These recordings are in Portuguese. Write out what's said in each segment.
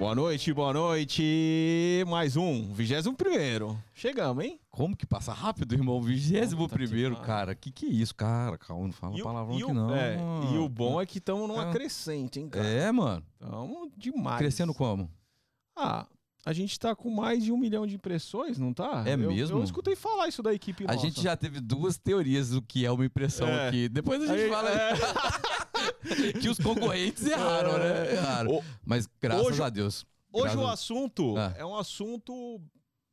Boa noite, boa noite. Mais um, 21 primeiro. Chegamos, hein? Como que passa rápido, irmão? 21 Puta que primeiro, pariu. cara. Que que é isso, cara? Calma, não fala E palavrão aqui o- não. é, mano. e o bom é que estamos numa É. crescente, hein, cara? É, mano. Estamos demais. Crescendo como? Ah, a gente tá com mais de um milhão de impressões, não tá? É Eu- mesmo? Eu escutei falar isso da equipe A nossa. gente já teve duas teorias do que é uma impressão É. aqui. Depois a gente Aí, fala é, que os concorrentes erraram, né? Erraram. O- Mas graças Hoje- a Deus. Hoje o assunto Ah. é um assunto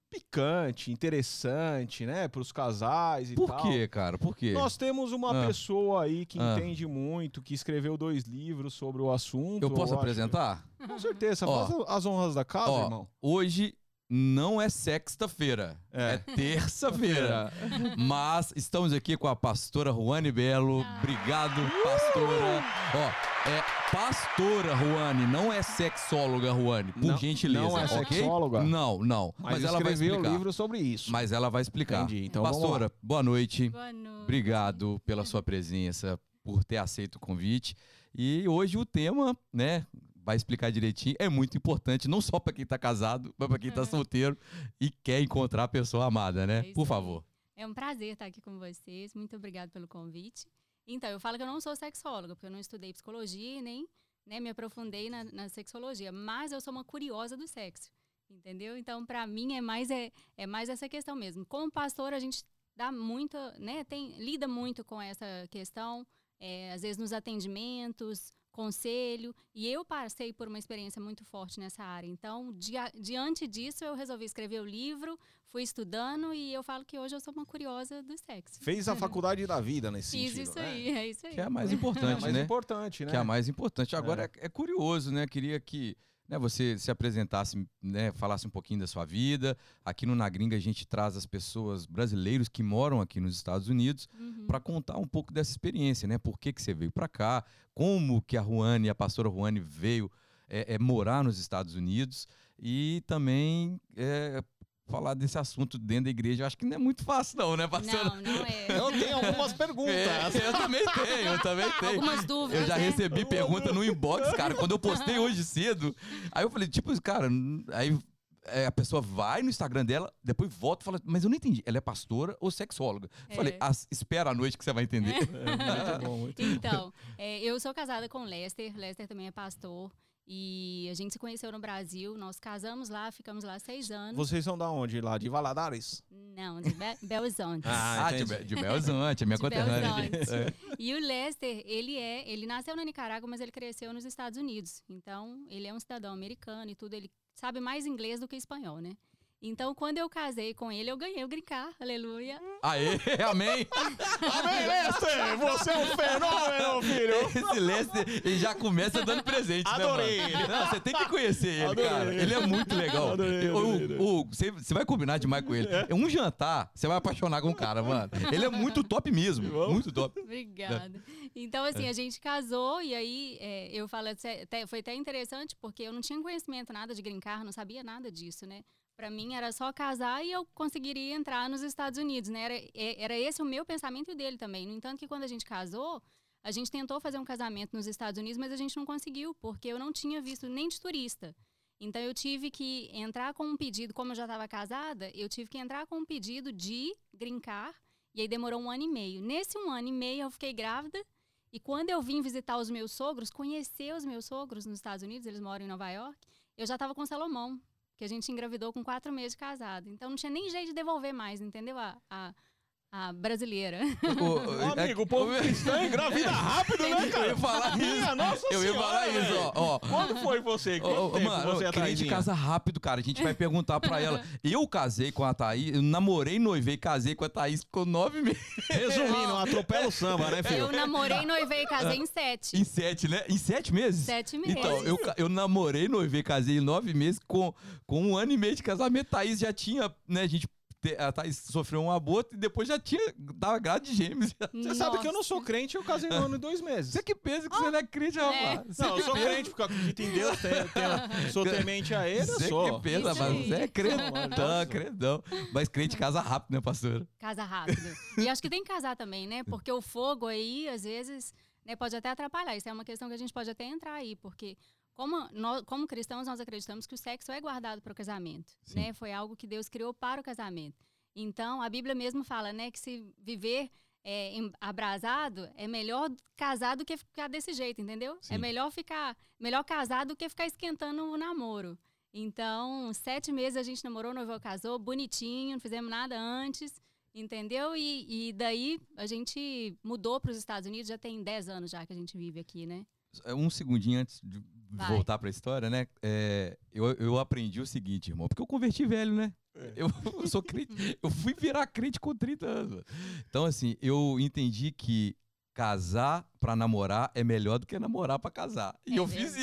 picante, interessante, né? Para os casais e Por tal. quê, cara? Por quê? Nós temos uma Ah. pessoa aí que Ah. entende muito, que escreveu dois livros sobre o assunto. Eu posso acho- apresentar? Com certeza. Ó. Faz as honras da casa, Ó, irmão. hoje não é sexta-feira, É. é, terça-feira. Mas estamos aqui com a pastora Juane Belo. Obrigado, pastora. Ó, é pastora Juane, não é sexóloga Juane, por Não- gentileza. não é ok? sexóloga? Não, não. Mas, Mas, ela vai escreveu explicar. livro sobre isso. Mas ela vai explicar. Entendi, então vamos pastora, boa noite. Boa noite. Obrigado pela sua presença, por ter aceito o convite. E hoje o tema, né, vai explicar direitinho, é muito importante, não só para quem tá casado, mas para quem tá solteiro e quer encontrar a pessoa amada, né? É Por favor. É um prazer estar aqui com vocês. Muito obrigada pelo convite. Então, eu falo que eu não sou sexóloga, porque eu não estudei psicologia e nem né, me aprofundei na, na sexologia, mas eu sou uma curiosa do sexo, entendeu? Então, para mim é mais é, é mais essa questão mesmo. Como pastor, a gente dá muito, né, tem lida muito com essa questão, é, às vezes nos atendimentos, conselho, e eu passei por uma experiência muito forte nessa área. Então, dia- diante disso, eu resolvi escrever o livro, fui estudando e eu falo que hoje eu sou uma curiosa do sexo. Fez a faculdade da vida nesse Fiz sentido, isso né? aí, é isso aí. Que é a mais É importante, mais né? importante, né? Que é a mais importante. Agora é, é curioso, né? Queria que né, você se apresentasse, né, falasse um pouquinho da sua vida. Aqui no Na Gringa a gente traz as pessoas brasileiros que moram aqui nos Estados Unidos Uhum. para contar um pouco dessa experiência, né? Por que, que você veio para cá, como que a Ruane, a pastora Ruane veio é, é, morar nos Estados Unidos e também é, falar desse assunto dentro da igreja. Eu acho que não é muito fácil não, né, pastora? Não, não é. Eu tenho algumas perguntas. É, eu também tenho, eu também tenho. Algumas dúvidas. Eu já né? recebi pergunta no inbox, cara, quando eu postei hoje cedo. Aí eu falei, tipo, cara, aí é, a pessoa vai no Instagram dela, depois volta e fala, mas eu não entendi, ela é pastora ou sexóloga? É. Falei, "As- espera a noite que você vai entender. É, muito bom, muito Então, é, eu sou casada com o Lester. Lester também é pastor. E a gente se conheceu no Brasil. Nós casamos lá, ficamos lá seis anos. Vocês são da onde? Lá de Valadares? Não, de Be Belo Horizonte. Ah, de, entendi. Be- de Belo Horizonte, é minha De conterrânea. Horizonte. E o Lester, ele é, ele nasceu na Nicarágua, mas ele cresceu nos Estados Unidos. Então, ele é um cidadão americano e tudo, ele sabe mais inglês do que espanhol, né? Então, quando eu casei com ele, eu ganhei o brincar, aleluia. Aê, amém! Amém, Lester! Você é um fenômeno, filho! Esse Lester, ele já começa dando presente, Adorei né, ele. mano? Não, você tem que conhecer ele, Adorei cara. ele. É muito legal. Adorei, adorei, o- você, você vai combinar demais com ele. É um jantar, você vai apaixonar com o cara, mano. Ele é muito top mesmo. Muito top. Obrigada. Então, assim, a gente casou e aí é, eu falo, foi até interessante porque eu não tinha conhecimento nada de grincar, não sabia nada disso, né? Pra mim era só casar e eu conseguiria entrar nos Estados Unidos, né? Era, é- era esse o meu pensamento e o dele também. No entanto, que quando a gente casou, a gente tentou fazer um casamento nos Estados Unidos, mas a gente não conseguiu, porque eu não tinha visto nem de turista. Então eu tive que entrar com um pedido, como eu já estava casada, eu tive que entrar com um pedido de grincar, e aí demorou um ano e meio. Nesse um ano e meio eu fiquei grávida, e quando eu vim visitar os meus sogros, conhecer os meus sogros nos Estados Unidos, eles moram em Nova York, eu já estava com Salomão, que a gente engravidou com quatro meses de casado. Então não tinha nem jeito de devolver mais, entendeu? A, a, a brasileira. O, Ô, amigo, o povo cristão engravida rápido, né, cara? Eu ia falar Minha isso. nossa Eu ia senhora, falar isso, ó. ó. Quando foi você? Quanto Ô, ô, tempo mano, você é crente atrás? casa rápido, cara. A gente vai perguntar pra ela. Eu casei com a Thaís, eu namorei, noivei, casei com a Thaís com nove meses. Resumindo, atropela o samba, né, filho? Eu namorei, noivei e casei em sete. Em sete, né? Em sete meses? Sete meses. Então, eu, eu namorei, noivei, casei em nove meses com, com um ano e meio de casamento. Thaís já tinha, né, a gente... A Thaís sofreu um aborto e depois já tinha, tava grávida de gêmeos. Você sabe que eu não sou crente, eu casei no ano e dois meses. Você que pensa que você não é crente, rapaz. Você Não, eu sou pensa. crente porque eu acredito em Deus, tenho- tenho- sou temente a ele, eu Você sou. que pensa, Isso mas aí. você é Não, crentão, crentão. Mas crente casa rápido, né, pastor? Casa rápido. E acho que tem que casar também, né? Porque o fogo aí, às vezes, né, pode até atrapalhar. Isso é uma questão que a gente pode até entrar aí, porque como, nós, como cristãos, nós acreditamos que o sexo é guardado para o casamento, Sim. né? Foi algo que Deus criou para o casamento. Então, a Bíblia mesmo fala, né, que se viver é, em- abrasado, é melhor casar do que ficar desse jeito, entendeu? Sim. É melhor ficar, melhor casar do que ficar esquentando o namoro. Então, sete meses a gente namorou, noivou, casou, bonitinho, não fizemos nada antes, entendeu? E, e daí a gente mudou para os Estados Unidos, já tem dez anos já que a gente vive aqui, né? É, Um segundinho antes de Vai. voltar para a história, né? É, eu, eu aprendi o seguinte, irmão, porque eu converti velho, né? É. Eu, eu sou crente, eu fui virar crente com 30 anos. Então, assim, eu entendi que casar pra namorar é melhor do que namorar pra casar. E É eu mesmo. fiz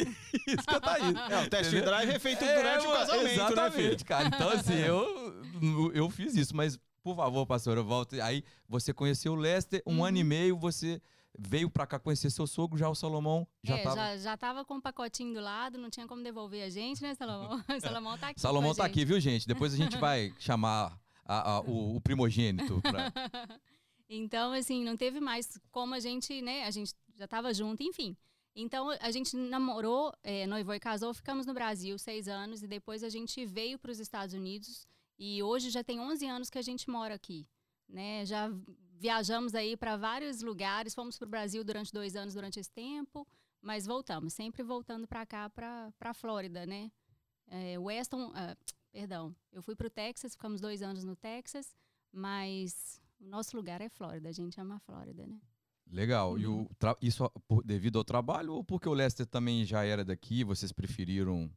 isso, Catarina. É, o test Entendeu? drive é feito É, durante o casamento, né? Exatamente, cara. Então, assim, eu, eu fiz isso. Mas, por favor, pastor, eu volto. Aí, você conheceu o Lester, um Uhum. ano e meio, você veio pra cá conhecer seu sogro, já o Salomão já é, tava... já, já tava com um pacotinho do lado, não tinha como devolver a gente, né, Salomão? Salomão tá aqui. Salomão tá gente. aqui, viu, gente? Depois a gente vai chamar a- a- o, o primogênito. pra- Então, assim, não teve mais como a gente, né? A gente já tava junto, enfim. Então, a gente namorou, é, noivou e casou, ficamos no Brasil seis anos e depois a gente veio para os Estados Unidos e hoje já tem 11 anos que a gente mora aqui, né? Já viajamos aí para vários lugares, fomos para o Brasil durante dois anos durante esse tempo, mas voltamos, sempre voltando para cá, para a Flórida, né? É, Weston, ah, perdão, eu fui para o Texas, ficamos dois anos no Texas, mas o nosso lugar é Flórida, a gente ama a Flórida, né? Legal. E Uhum. o tra- isso por- devido ao trabalho ou porque o Lester também já era daqui, vocês preferiram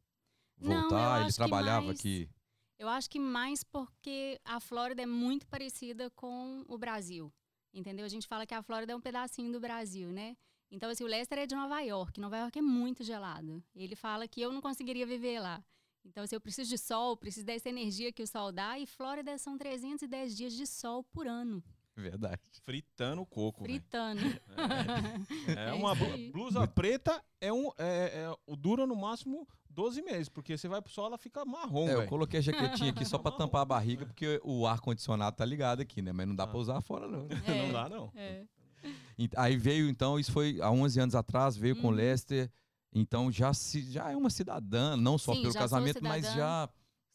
Não, voltar? Ele acho que trabalhava mais- aqui. Eu acho que mais porque a Flórida é muito parecida com o Brasil, entendeu? A gente fala que a Flórida é um pedacinho do Brasil, né? Então, assim, o Lester é de Nova York. Nova York é muito gelado. Ele fala que eu não conseguiria viver lá. Então, assim, eu preciso de sol, preciso dessa energia que o sol dá. E Flórida são 310 dias de sol por ano, Verdade. Fritando o coco, fritando. É É uma blu- aí. blusa preta, é um, é, é- o dura no máximo 12 meses, porque você vai pro sol, ela fica marrom, É, eu coloquei a jaquetinha aqui só pra tampar a barriga, porque o ar-condicionado tá ligado aqui, né? Mas não dá Ah. pra usar fora, não. É, Não dá, não. é. Aí veio, então, isso foi há 11 anos atrás, veio com o Uhum. Lester. Então já, se, já é uma cidadã, não só Sim, pelo casamento, mas já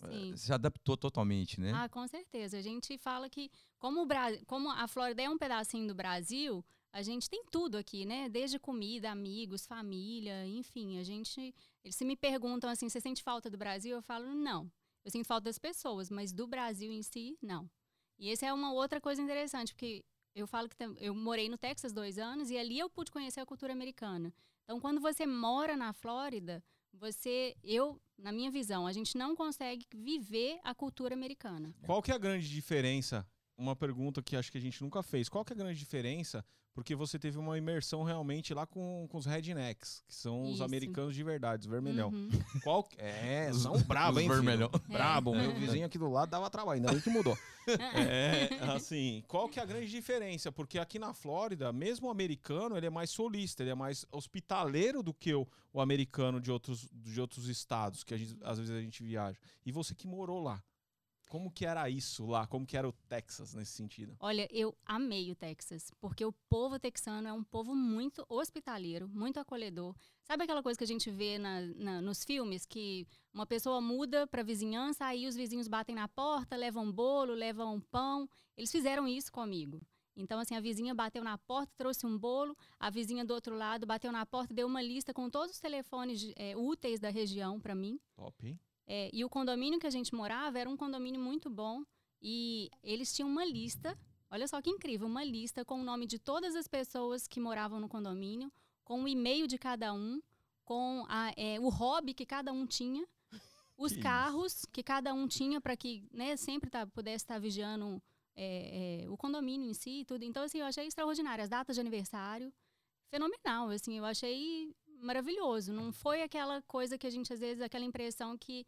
eh, Sim. se adaptou totalmente, né? Ah, com certeza. A gente fala que, como, o Bra... como a Flórida é um pedacinho do Brasil, a gente tem tudo aqui, né? Desde comida, amigos, família, enfim. A gente. Eles se me perguntam assim: você sente falta do Brasil? Eu falo, não. Eu sinto falta das pessoas, mas do Brasil em si, não. E essa é uma outra coisa interessante, porque eu falo que eu morei no Texas dois anos e ali eu pude conhecer a cultura americana. Então, quando você mora na Flórida, você, eu, na minha visão, a gente não consegue viver a cultura americana. Qual que é a grande diferença? Uma pergunta que acho que a gente nunca fez. Qual que é a grande diferença? Porque você teve uma imersão realmente lá com, com os rednecks, que são os Isso. americanos de verdade, os vermelhão. Uhum. Qual É, Os- são bravos, os hein, vermelhão. Brabo. Meu É. vizinho aqui do lado dava trabalho, ainda bem que mudou. É, assim, qual que é a grande diferença? Porque aqui na Flórida, mesmo o americano, ele é mais solista, ele é mais hospitaleiro do que o, o americano de outros, de outros estados, que a gente- às vezes a gente viaja. E você que morou lá, como que era isso lá? Como que era o Texas nesse sentido? Olha, eu amei o Texas, porque o povo texano é um povo muito hospitaleiro, muito acolhedor. Sabe aquela coisa que a gente vê na- na- nos filmes, que uma pessoa muda para vizinhança, aí os vizinhos batem na porta, levam bolo, levam pão. Eles fizeram isso comigo. Então, assim, a vizinha bateu na porta, trouxe um bolo, a vizinha do outro lado bateu na porta, deu uma lista com todos os telefones eh, úteis da região para mim. Top, hein? É, e o condomínio que a gente morava era um condomínio muito bom. E eles tinham uma lista, olha só que incrível, uma lista com o nome de todas as pessoas que moravam no condomínio, com o e-mail de cada um, com a- é, o hobby que cada um tinha, os Que carros que cada um tinha para que né, sempre tá, pudesse estar vigiando é, é, o condomínio em si e tudo. Então, assim, eu achei extraordinário. As datas de aniversário, fenomenal. Assim, eu achei maravilhoso. Não foi aquela coisa que a gente, às vezes, aquela impressão que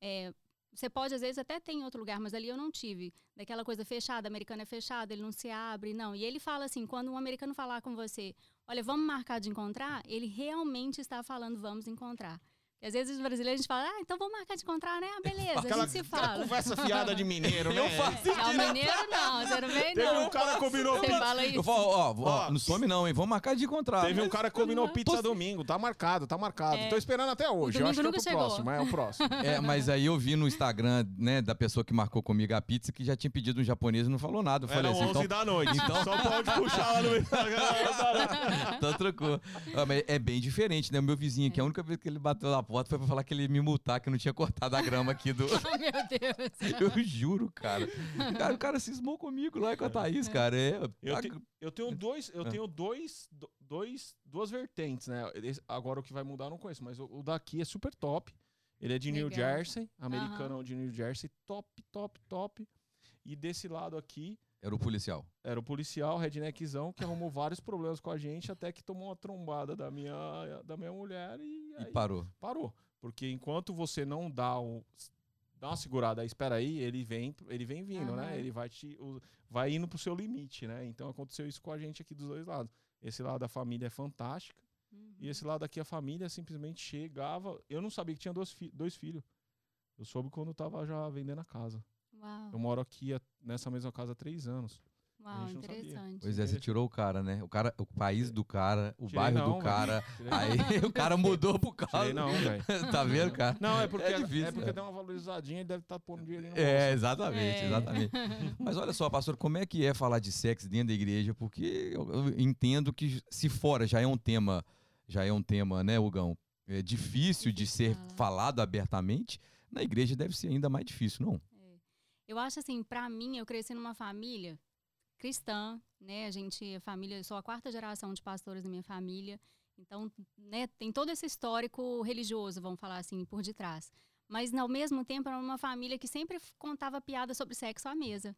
é, você pode, às vezes, até ter em outro lugar, mas ali eu não tive. Daquela coisa fechada, americano é fechado, ele não se abre, não. E ele fala assim, quando um americano falar com você, olha, vamos marcar de encontrar, ele realmente está falando, vamos encontrar. E às vezes os brasileiros a gente fala, ah, então vamos marcar de encontrar, né? Ah, beleza, Aquela, a gente se aquela fala. conversa fiada de mineiro, né? Eu faço Não, mineiro não, você não vem Teve não. um cara que combinou Você pizza. fala Eu isso. falo, ó, ó, Ó. não some não, hein? Vamos marcar de encontrar. Teve um cara que combinou pizza Pô, domingo. Tá marcado, tá marcado. É. Tô esperando até hoje. Eu acho que é chegou. próximo. É o próximo. É, mas aí eu vi no Instagram, né, da pessoa que marcou comigo a pizza que já tinha pedido um japonês e não falou nada. Eu falei Era assim, 11 então, da noite. então- Só pode puxar lá no Instagram. então trocou. Ah, mas é bem diferente, né? O meu vizinho aqui, a única vez que ele bateu na porta foi pra falar que ele ia me multar, que eu não tinha cortado a grama aqui do... Oh, meu Deus. Eu juro, cara. Cara, o cara cismou comigo lá com a Thaís, cara. É, Eu, a- te- eu tenho dois, eu Ah. tenho dois, do- dois, duas vertentes, né? Agora o que vai mudar eu não conheço, mas o, o daqui é super top. Ele é de New Legal. Jersey, americano de New Jersey, top, top, top. E desse lado aqui Era o policial. era o policial, redneckzão, que arrumou vários problemas com a gente, até que tomou uma trombada da minha, da minha mulher e, E aí parou. parou. Porque enquanto você não dá o dá uma segurada, aí espera aí, ele vem, ele vem vindo, né? Ele vai te o- vai indo pro seu limite, né? Então aconteceu isso com a gente aqui dos dois lados. Esse lado da família é fantástica Uhum. e esse lado aqui a família simplesmente chegava, eu não sabia que tinha dois, fi- dois filhos. Eu soube quando eu tava já vendendo a casa. Uau, Eu moro aqui há- nessa mesma casa há três anos. uau, não sabia. interessante. Pois é, você tirou o cara, né? O cara, o país do cara, o Tirei bairro não, do cara. Aí o cara mudou causa. Tirei não, velho. tá vendo, cara? Não, é porque, É é difícil, porque é. deu uma valorizadinha e deve estar pondo dinheiro ali no É, bolso. exatamente, É. exatamente. Mas olha só, pastor, como é que é falar de sexo dentro da igreja? Porque eu, eu entendo que se fora já é um tema, já é um tema, né, Hugão? É difícil de ser falado abertamente. Na igreja deve ser ainda mais difícil, não? Eu acho assim, pra mim, eu cresci numa família cristã, né? A gente, a família, eu sou a quarta geração de pastores da minha família. Então, né, tem todo esse histórico religioso, vamos falar assim, por detrás. Mas, ao mesmo tempo, era uma família que sempre contava piada sobre sexo à mesa.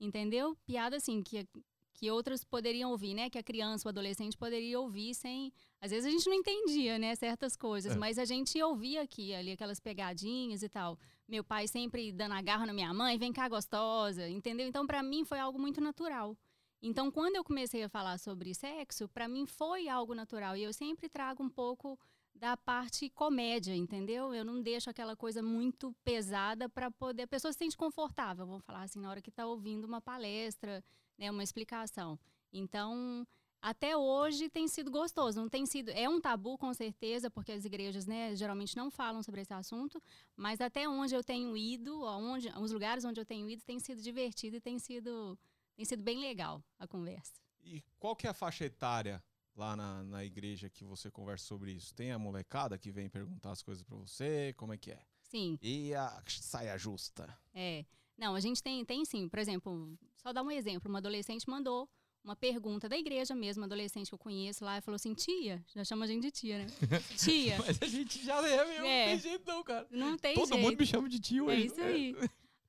Entendeu? Piada, assim, que, que outros poderiam ouvir, né? Que a criança, o adolescente poderia ouvir sem... Às vezes a gente não entendia, né? Certas coisas, É. mas a gente ouvia aqui, ali, aquelas pegadinhas e tal meu pai sempre dando a garra na minha mãe, vem cá gostosa, entendeu? Então para mim foi algo muito natural. Então quando eu comecei a falar sobre sexo, para mim foi algo natural e eu sempre trago um pouco da parte comédia, entendeu? Eu não deixo aquela coisa muito pesada para poder a pessoa se sente confortável, vamos falar assim, na hora que está ouvindo uma palestra, né, uma explicação. Então, até hoje tem sido gostoso, não tem sido, é um tabu com certeza, porque as igrejas, né, geralmente não falam sobre esse assunto, mas até onde eu tenho ido, aonde, os lugares onde eu tenho ido, tem sido divertido e tem sido, tem sido bem legal a conversa. E qual que é a faixa etária lá na, na igreja que você conversa sobre isso? Tem a molecada que vem perguntar as coisas pra você? Como é que é? Sim, E a saia justa? é. Não, a gente tem, tem sim. Por exemplo, só dar um exemplo. Uma adolescente mandou uma pergunta da igreja mesmo, adolescente que eu conheço lá, e falou assim, tia, já chama a gente de tia, né? tia, Mas a gente já é mesmo, É. não tem jeito não, cara. não tem Todo jeito. mundo me chama de tio É isso aí.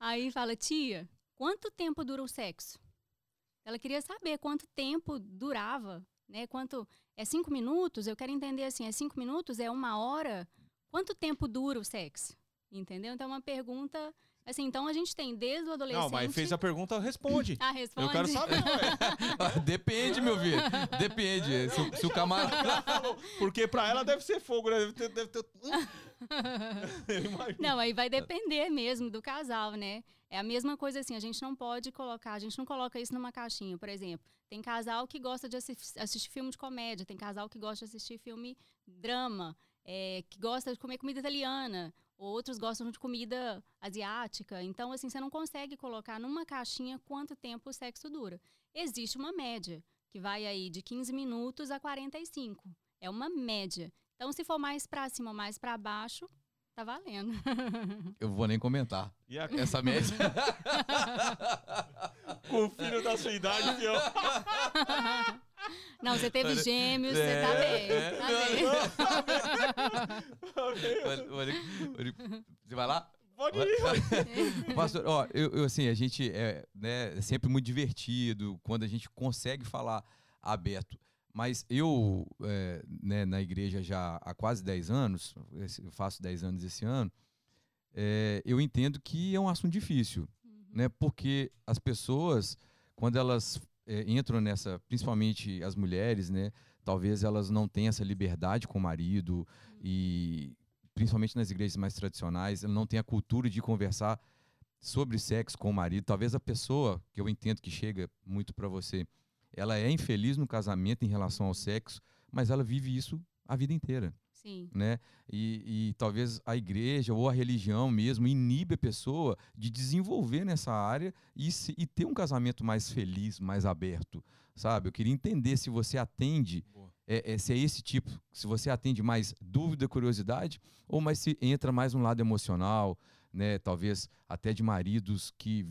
Aí fala, tia, quanto tempo dura o sexo? Ela queria saber quanto tempo durava, né? Quanto é cinco minutos? Eu quero entender assim, é cinco minutos? É uma hora? Quanto tempo dura o sexo? Entendeu? Então é uma pergunta assim. Então a gente tem desde o adolescente. Não, mas fez a pergunta, responde. Ah, responde. Eu quero saber. Depende, meu filho. Depende. Se, o- se o camarada. Falou, Porque pra ela deve ser fogo, né? Deve ter. Deve ter... Não, aí vai depender mesmo do casal, né? É a mesma coisa assim, a gente não pode colocar, a gente não coloca isso numa caixinha, por exemplo. Tem casal que gosta de assi- assistir filme de comédia, tem casal que gosta de assistir filme drama, é, que gosta de comer comida italiana, outros gostam de comida asiática. Então, assim, você não consegue colocar numa caixinha quanto tempo o sexo dura. Existe uma média, que vai aí de 15 minutos a 45. É uma média. Então, se for mais pra cima ou mais pra baixo, tá valendo. Eu vou nem comentar. E a... Essa média. com o filho da sua idade, pior. Não, você teve Olha, gêmeos, é, você tá bem. é, tá bem. Olha, Você vai lá? Pode ir. Pastor, ó, eu, eu, assim, a gente é, né, é sempre muito divertido quando a gente consegue falar aberto. Mas eu, é, né, na igreja já há quase 10 anos, eu faço 10 anos esse ano, é, eu entendo que é um assunto difícil, né? Porque as pessoas, quando elas é, entram nessa, principalmente as mulheres, né? Talvez elas não tenham essa liberdade com o marido e principalmente nas igrejas mais tradicionais, não tem a cultura de conversar sobre sexo com o marido. Talvez a pessoa que eu entendo que chega muito para você, ela é infeliz no casamento em relação ao sexo, mas ela vive isso a vida inteira. Sim. Né? E, e talvez a igreja ou a religião mesmo inibe a pessoa de desenvolver nessa área e, se, e ter um casamento mais feliz, mais aberto, sabe? Eu queria entender se você atende, é, é, se é esse tipo, se você atende mais dúvida, curiosidade, ou mais se entra mais no lado emocional, né? Talvez até de maridos que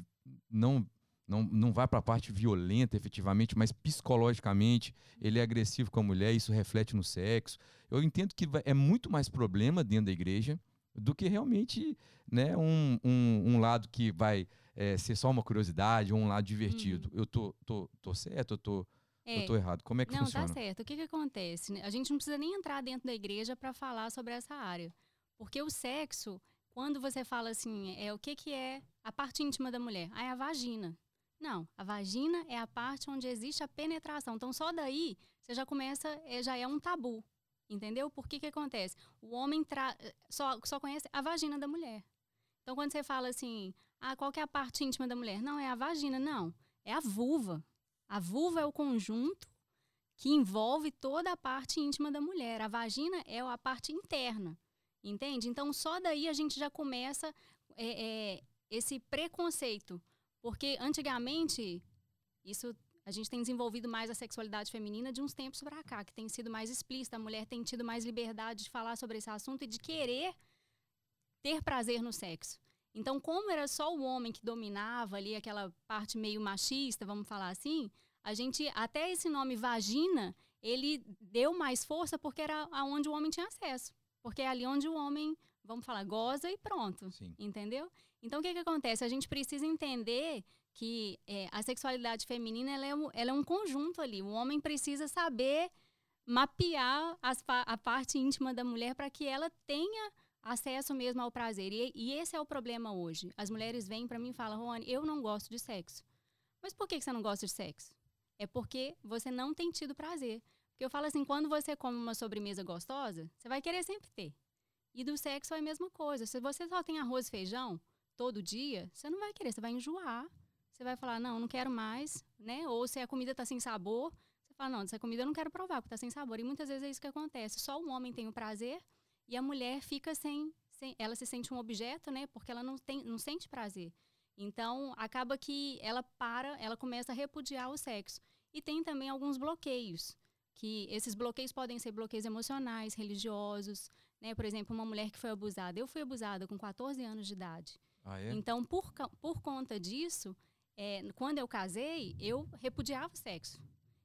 não não, não vai para a parte violenta efetivamente, mas psicologicamente ele é agressivo com a mulher, isso reflete no sexo. Eu entendo que é muito mais problema dentro da igreja do que realmente né, um, um, um lado que vai é, ser só uma curiosidade ou um lado divertido. Uhum. Eu tô, tô, tô certo, eu tô, é. eu tô errado. Como é que não, funciona? Não, tá certo. O que, que acontece? A gente não precisa nem entrar dentro da igreja para falar sobre essa área. Porque o sexo, quando você fala assim, é o que, que é a parte íntima da mulher? Ah, é a vagina. Não, a vagina é a parte onde existe a penetração. Então, só daí você já começa, é, já é um tabu. Entendeu? Por que que acontece? O homem só, só conhece a vagina da mulher. Então, quando você fala assim, ah, qual que é a parte íntima da mulher? Não, é a vagina. Não, é a vulva. A vulva é o conjunto que envolve toda a parte íntima da mulher. A vagina é a parte interna. Entende? Então, só daí a gente já começa é, é, esse preconceito porque antigamente, isso a gente tem desenvolvido mais a sexualidade feminina de uns tempos para cá, que tem sido mais explícita, a mulher tem tido mais liberdade de falar sobre esse assunto e de querer ter prazer no sexo. Então, como era só o homem que dominava ali aquela parte meio machista, vamos falar assim, a gente até esse nome vagina, ele deu mais força porque era aonde o homem tinha acesso, porque é ali onde o homem, vamos falar, goza e pronto, Sim. entendeu? Então, o que, que acontece? A gente precisa entender que é, a sexualidade feminina ela é, um, ela é um conjunto ali. O homem precisa saber mapear as, a parte íntima da mulher para que ela tenha acesso mesmo ao prazer. E, e, esse é o problema hoje. As mulheres vêm para mim e falam, Rony, eu não gosto de sexo. Mas por que você não gosta de sexo? É porque você não tem tido prazer. Porque eu falo assim, quando você come uma sobremesa gostosa, você vai querer sempre ter. E do sexo é a mesma coisa. Se você só tem arroz e feijão, todo dia, você não vai querer, você vai enjoar. Você vai falar, não, não quero mais, né? Ou se a comida está sem sabor, você fala, não, essa comida eu não quero provar, porque está sem sabor. E muitas vezes é isso que acontece. Só o homem tem o prazer e a mulher fica sem, sem ela se sente um objeto, né? Porque ela não, tem, não sente prazer. Então, acaba que ela para, ela começa a repudiar o sexo. E tem também alguns bloqueios, que esses bloqueios podem ser bloqueios emocionais, religiosos, né? Por exemplo, uma mulher que foi abusada. Eu fui abusada com 14 anos de idade. Ah, é? Então, por, por conta disso, é, quando eu casei, eu repudiava o sexo.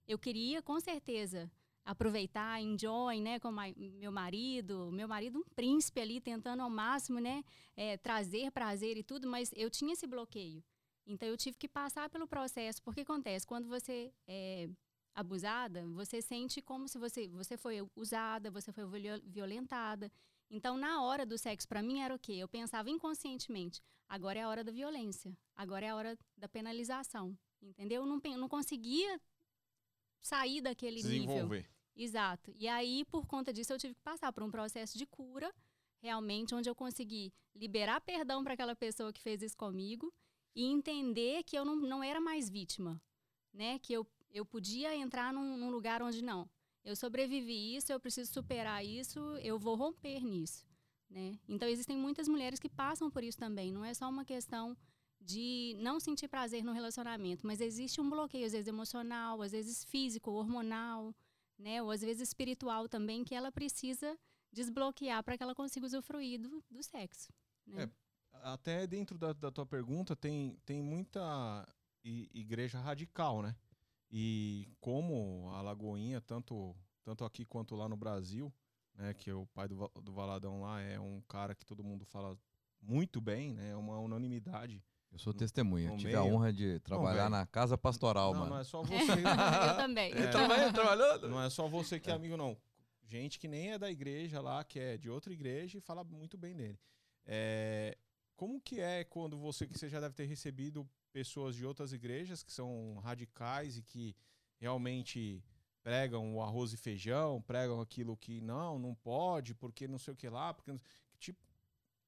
Eu queria, com certeza, aproveitar, enjoy, né, com meu marido, meu marido um príncipe ali, tentando ao máximo, né, é, trazer prazer e tudo, mas eu tinha esse bloqueio. Então, eu tive que passar pelo processo, porque acontece, quando você é abusada, você sente como se você, você foi usada, você foi violentada. Então, na hora do sexo, para mim era o quê? Eu pensava inconscientemente, agora é a hora da violência, agora é a hora da penalização, entendeu? Eu não, não conseguia sair daquele Desenvolver. nível. Exato. E aí, por conta disso, eu tive que passar por um processo de cura, realmente, onde eu consegui liberar perdão para aquela pessoa que fez isso comigo e entender que eu não, não era mais vítima, né? Que eu, eu podia entrar num, num lugar onde não eu sobrevivi isso, eu preciso superar isso, eu vou romper nisso, né? Então existem muitas mulheres que passam por isso também, não é só uma questão de não sentir prazer no relacionamento, mas existe um bloqueio às vezes emocional, às vezes físico, hormonal, né, ou às vezes espiritual também que ela precisa desbloquear para que ela consiga usufruir do, do sexo. Né? É, até dentro da, da, tua pergunta tem, tem muita igreja radical, né? E como a Lagoinha, tanto, tanto aqui quanto lá no Brasil, né, que o pai do, do Valadão lá é um cara que todo mundo fala muito bem, né, é uma unanimidade. Eu sou testemunha, tive meio. a honra de trabalhar não, na casa pastoral, não, mano. Não é só você. eu também. É, também trabalhando? Não é só você que é amigo, não. Gente que nem é da igreja lá, que é de outra igreja e fala muito bem dele. É, como que é quando você, que você já deve ter recebido pessoas de outras igrejas que são radicais e que realmente pregam o arroz e feijão, pregam aquilo que não, não pode, porque não sei o que lá, porque tipo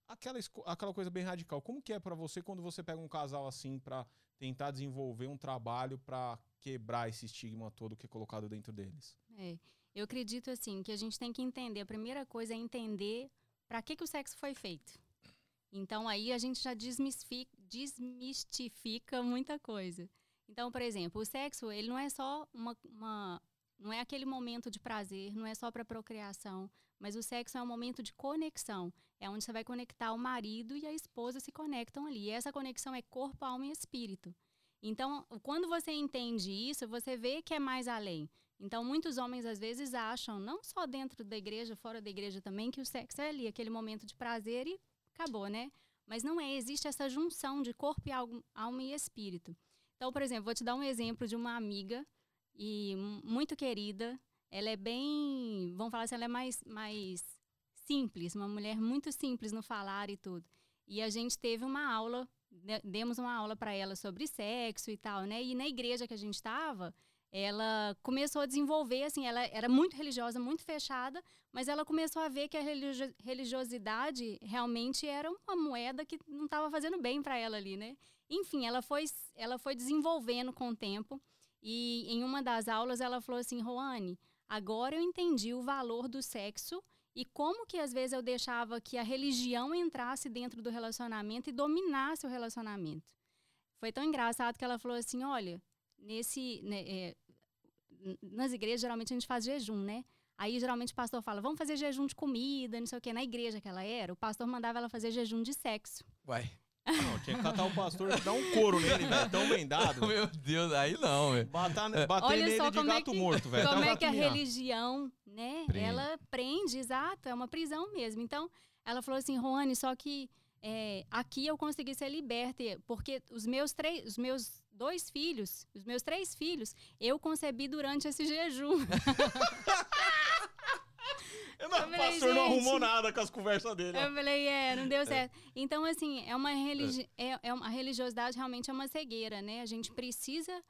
aquela aquela coisa bem radical. Como que é para você quando você pega um casal assim para tentar desenvolver um trabalho para quebrar esse estigma todo que é colocado dentro deles? É, eu acredito assim que a gente tem que entender. A primeira coisa é entender para que que o sexo foi feito. Então aí a gente já desmistifica, muita coisa. Então, por exemplo, o sexo ele não é só uma, uma não é aquele momento de prazer, não é só para procriação, mas o sexo é um momento de conexão. É onde você vai conectar o marido e a esposa se conectam ali. E essa conexão é corpo, alma e espírito. Então, quando você entende isso, você vê que é mais além. Então, muitos homens às vezes acham, não só dentro da igreja, fora da igreja também, que o sexo é ali, aquele momento de prazer e acabou, né? Mas não é, existe essa junção de corpo e alma e espírito. Então, por exemplo, vou te dar um exemplo de uma amiga e muito querida. Ela é bem, vamos falar assim, ela é mais, mais simples, uma mulher muito simples no falar e tudo. E a gente teve uma aula, demos uma aula para ela sobre sexo e tal, né? E na igreja que a gente estava, ela começou a desenvolver, assim, ela era muito religiosa, muito fechada, mas ela começou a ver que a religiosidade realmente era uma moeda que não estava fazendo bem para ela ali, né? Enfim, ela foi, ela foi desenvolvendo com o tempo. E em uma das aulas ela falou assim: Roane, agora eu entendi o valor do sexo e como que às vezes eu deixava que a religião entrasse dentro do relacionamento e dominasse o relacionamento. Foi tão engraçado que ela falou assim: olha, nesse. Né, é, nas igrejas, geralmente a gente faz jejum, né? Aí, geralmente, o pastor fala, vamos fazer jejum de comida, não sei o quê. Na igreja que ela era, o pastor mandava ela fazer jejum de sexo. Uai. Não, tinha que catar o pastor e dar um couro nele, velho. Tão bem dado. Meu Deus, aí não, velho. Bater, bater Olha nele de é gato é que, morto, velho. Como é que a religião, né? Prende. Ela prende, exato. É uma prisão mesmo. Então, ela falou assim, Rony, só que é, aqui eu consegui ser liberta, porque os meus três, os meus dois filhos, os meus três filhos, eu concebi durante esse jejum. Eu não, eu falei, o pastor não arrumou nada com as conversas dele. Eu falei, é, não deu é. certo. É. Então, assim, é uma, religi é. é uma religiosidade realmente é uma cegueira, né? A gente precisa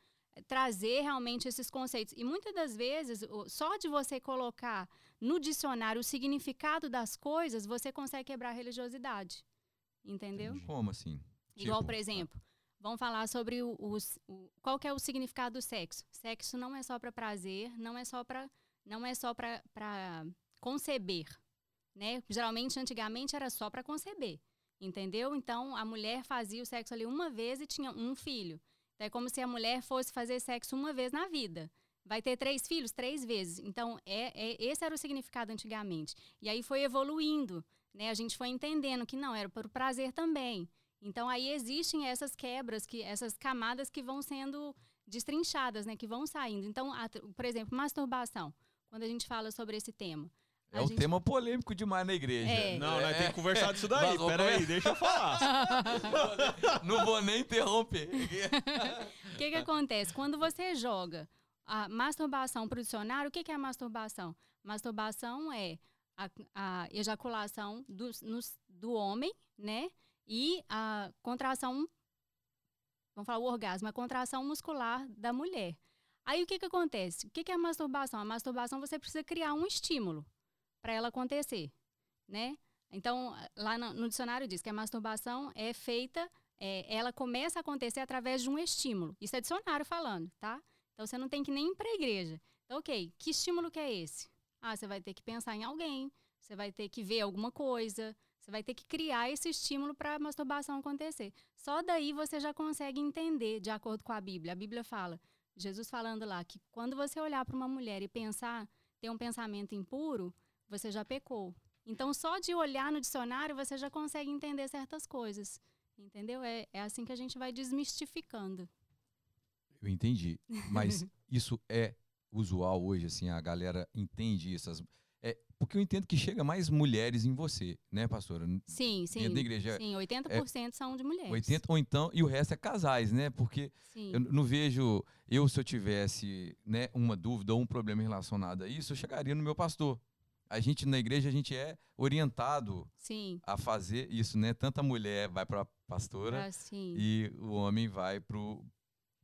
trazer realmente esses conceitos. E muitas das vezes, só de você colocar no dicionário o significado das coisas, você consegue quebrar a religiosidade. Entendeu? Como assim? Igual, tipo, por exemplo, vamos falar sobre o, o, qual que é o significado do sexo. Sexo não é só para prazer, não é só para não é só para conceber, né? Geralmente, antigamente, era só para conceber, entendeu? Então, a mulher fazia o sexo ali uma vez e tinha um filho. Então, é como se a mulher fosse fazer sexo uma vez na vida. Vai ter três filhos três vezes. Então, é, é esse era o significado antigamente. E aí foi evoluindo, né? A gente foi entendendo que não, era para o prazer também. Então, aí existem essas quebras, que essas camadas que vão sendo destrinchadas, né? Que vão saindo. Então, a, por exemplo, masturbação. Quando a gente fala sobre esse tema, é um gente... tema polêmico demais na igreja. É. Não, nós é. temos que conversar disso daí. Pera aí, deixa eu falar. Não vou nem interromper. O que, que acontece? Quando você joga a masturbação para o dicionário, o que, que é a masturbação? Masturbação é a, a ejaculação do, nos, do homem, né? E a contração, vamos falar o orgasmo, a contração muscular da mulher. Aí o que, que acontece? O que, que é a masturbação? A masturbação você precisa criar um estímulo para ela acontecer, né? Então, lá no, dicionário diz que a masturbação é feita, é, ela começa a acontecer através de um estímulo. Isso é dicionário falando, tá? Então, você não tem que nem ir para a igreja. Então, ok, que estímulo que é esse? Ah, você vai ter que pensar em alguém, você vai ter que ver alguma coisa, você vai ter que criar esse estímulo para a masturbação acontecer. Só daí você já consegue entender, de acordo com a Bíblia. A Bíblia fala, Jesus falando lá, que quando você olhar para uma mulher e pensar, ter um pensamento impuro, você já pecou. Então, só de olhar no dicionário, você já consegue entender certas coisas. Entendeu? É, é assim que a gente vai desmistificando. Eu entendi. Mas isso é usual hoje, assim, a galera entende isso. As, porque eu entendo que chega mais mulheres em você, né, pastora? Sim, sim. Dentro da igreja. Sim, 80% é, são de mulheres. 80, ou então, e o resto é casais, né? Porque sim. eu não vejo, eu se eu tivesse né, uma dúvida ou um problema relacionado a isso, eu chegaria no meu pastor a gente na igreja a gente é orientado sim. a fazer isso, né? Tanta mulher vai para a pastora ah, e o homem vai pro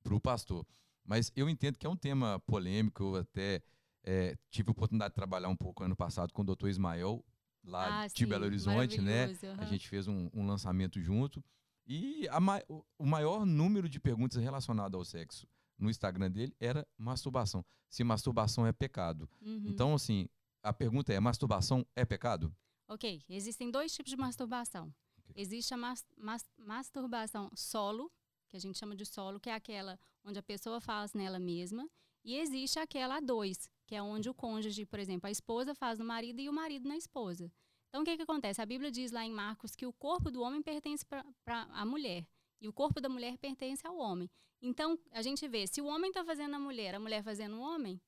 pro pastor. Mas eu entendo que é um tema polêmico. Até é, tive a oportunidade de trabalhar um pouco ano passado com o doutor Ismael, lá Ah, de Belo sim, Horizonte, né? maravilhoso, A gente fez um, um lançamento junto. E ma- o- maior número de perguntas relacionadas ao sexo no Instagram dele era masturbação. Se masturbação é pecado. Uhum. Então, assim, a pergunta é: masturbação é pecado? Ok, existem dois tipos de masturbação. Existe a mas- mas- masturbação solo, que a gente chama de solo, que é aquela onde a pessoa faz nela mesma. E existe aquela a dois, que é onde o cônjuge, por exemplo, a esposa faz no marido e o marido na esposa. Então, o que, que acontece? A Bíblia diz lá em Marcos que o corpo do homem pertence para a mulher e o corpo da mulher pertence ao homem. Então, a gente vê, se o homem está fazendo a mulher, a mulher fazendo o homem,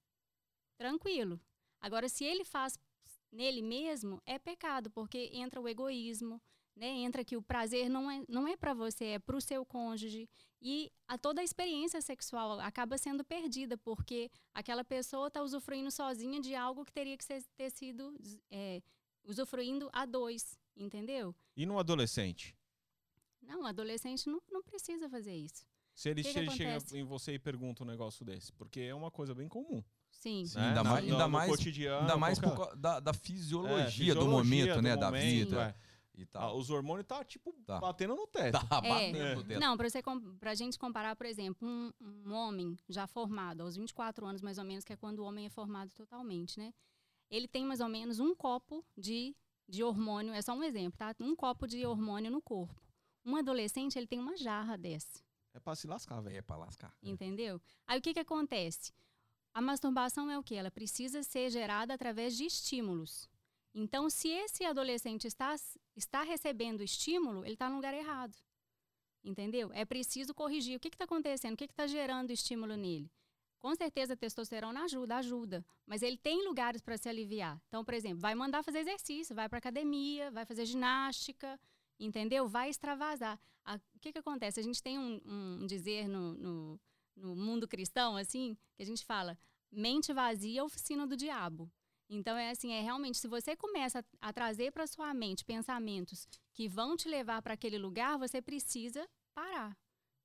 tranquilo. Agora, se ele faz nele mesmo, é pecado, porque entra o egoísmo, né? Entra que o prazer não é, não é para você, é para o seu cônjuge. E a, toda a experiência sexual acaba sendo perdida, porque aquela pessoa está usufruindo sozinha de algo que teria que ser, ter sido é, usufruindo a dois, entendeu? E no adolescente? Não, o adolescente não, não precisa fazer isso. Se ele, Que que se ele chega em você e pergunta um negócio desse, porque é uma coisa bem comum. Sim. Sim, né? ainda Na- mais- no- ainda no mais- cotidiano, Ainda mais qualquer- causa da, da É, fisiologia, do fisiologia momento, do né? da momento, vida é. E Ah, tal. os hormônios tá tipo Tá. batendo no teto. Tá batendo É. no teto. Não, para você pra gente comparar, por exemplo, um, um homem já formado, aos 24 anos mais ou menos, que é quando o homem é formado totalmente, né? Ele tem mais ou menos um copo de, de hormônio, é só um exemplo, tá? Um copo de hormônio no corpo. Um adolescente, ele tem uma jarra dessa, É pra se lascar, velho. É pra lascar. entendeu? Aí o que que acontece? A masturbação é o quê? Ela precisa ser gerada através de estímulos. Então, se esse adolescente está, está recebendo estímulo, ele está no lugar errado. Entendeu? É preciso corrigir. O que está acontecendo? O que está gerando estímulo nele? Com certeza a testosterona ajuda, ajuda. Mas ele tem lugares para se aliviar. Então, por exemplo, vai mandar fazer exercício, vai para academia, vai fazer ginástica, entendeu? Vai extravasar. A- o que, que acontece? A gente tem um, um dizer no, no, no mundo cristão, assim, que a gente fala: mente vazia, oficina do diabo. Então, é assim, é realmente, se você começa a, trazer para sua mente pensamentos que vão te levar para aquele lugar, você precisa parar,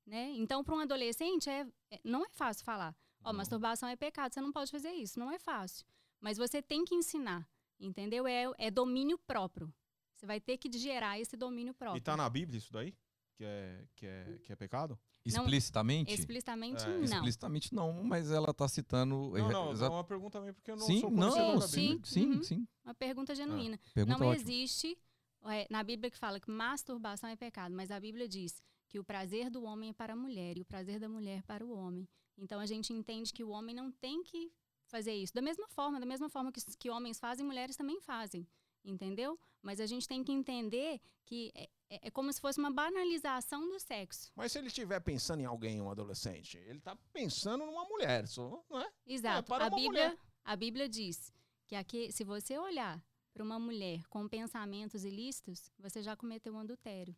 né? Então, para um adolescente, é, é- não é fácil falar. Ó, Não. masturbação é pecado, você não pode fazer isso. Não é fácil. Mas você tem que ensinar, entendeu? É, é domínio próprio. Você vai ter que gerar esse domínio próprio. E tá na Bíblia isso daí? Que é, que é, que é pecado? Explicitamente? Explicitamente, É, não. Explicitamente não, mas ela tá citando. Não, não, exa- é uma pergunta também porque eu não Sim, sou não, Sim, sim, sim, uhum. sim. Uma pergunta genuína. Pergunta não ótima. existe é, na Bíblia que fala que masturbação é pecado, mas a Bíblia diz que o prazer do homem é para a mulher e o prazer da mulher para o homem. Então a gente entende que o homem não tem que fazer isso. Da mesma forma, da mesma forma que, que homens fazem, mulheres também fazem. Entendeu? Mas a gente tem que entender que é, é- é como se fosse uma banalização do sexo. Mas se ele estiver pensando em alguém, um adolescente, ele tá pensando numa mulher, só, não é? Exato. para a, uma Bíblia, mulher. a Bíblia diz que aqui, se você olhar para uma mulher com pensamentos ilícitos, você já cometeu um adultério.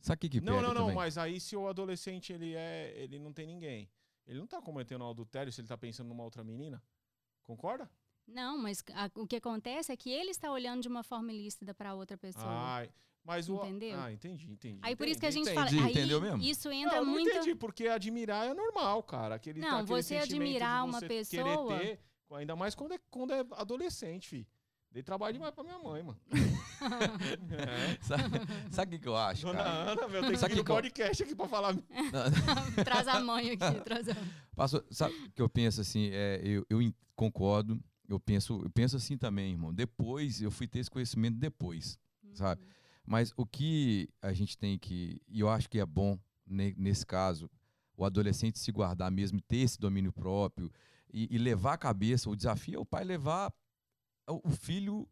Sabe o que, que Não, não, não, também? mas aí se o adolescente ele é, ele não tem ninguém, ele não tá cometendo um adultério se ele tá pensando numa outra menina? Concorda? Não, mas a- o que acontece é que ele está olhando de uma forma ilícita para outra pessoa. Ai, mas o Entendeu? Ah, entendi, entendi. aí por isso que a gente entendi. fala, aí entendeu mesmo? isso Não, entra eu não muito entendi, porque admirar é normal, cara. Aquele, Não, aquele você admirar uma você pessoa- Querer ter, ainda mais quando é, quando é adolescente, fi. Dei trabalho demais pra minha mãe, mano. é. Sabe o que, que eu acho, Dona cara? Ana, meu, tem que Sabe vir no que que eu- podcast aqui pra falar. traz a mãe aqui, traz a Pastor, sabe o que eu penso assim? É, eu, eu concordo, eu penso, eu penso assim também, irmão. Depois, eu fui ter esse conhecimento depois, sabe? Mas o que a gente tem que, e eu acho que é bom ne- nesse caso, o adolescente se guardar mesmo, ter esse domínio próprio e, e levar a cabeça. O desafio é o pai levar o filho,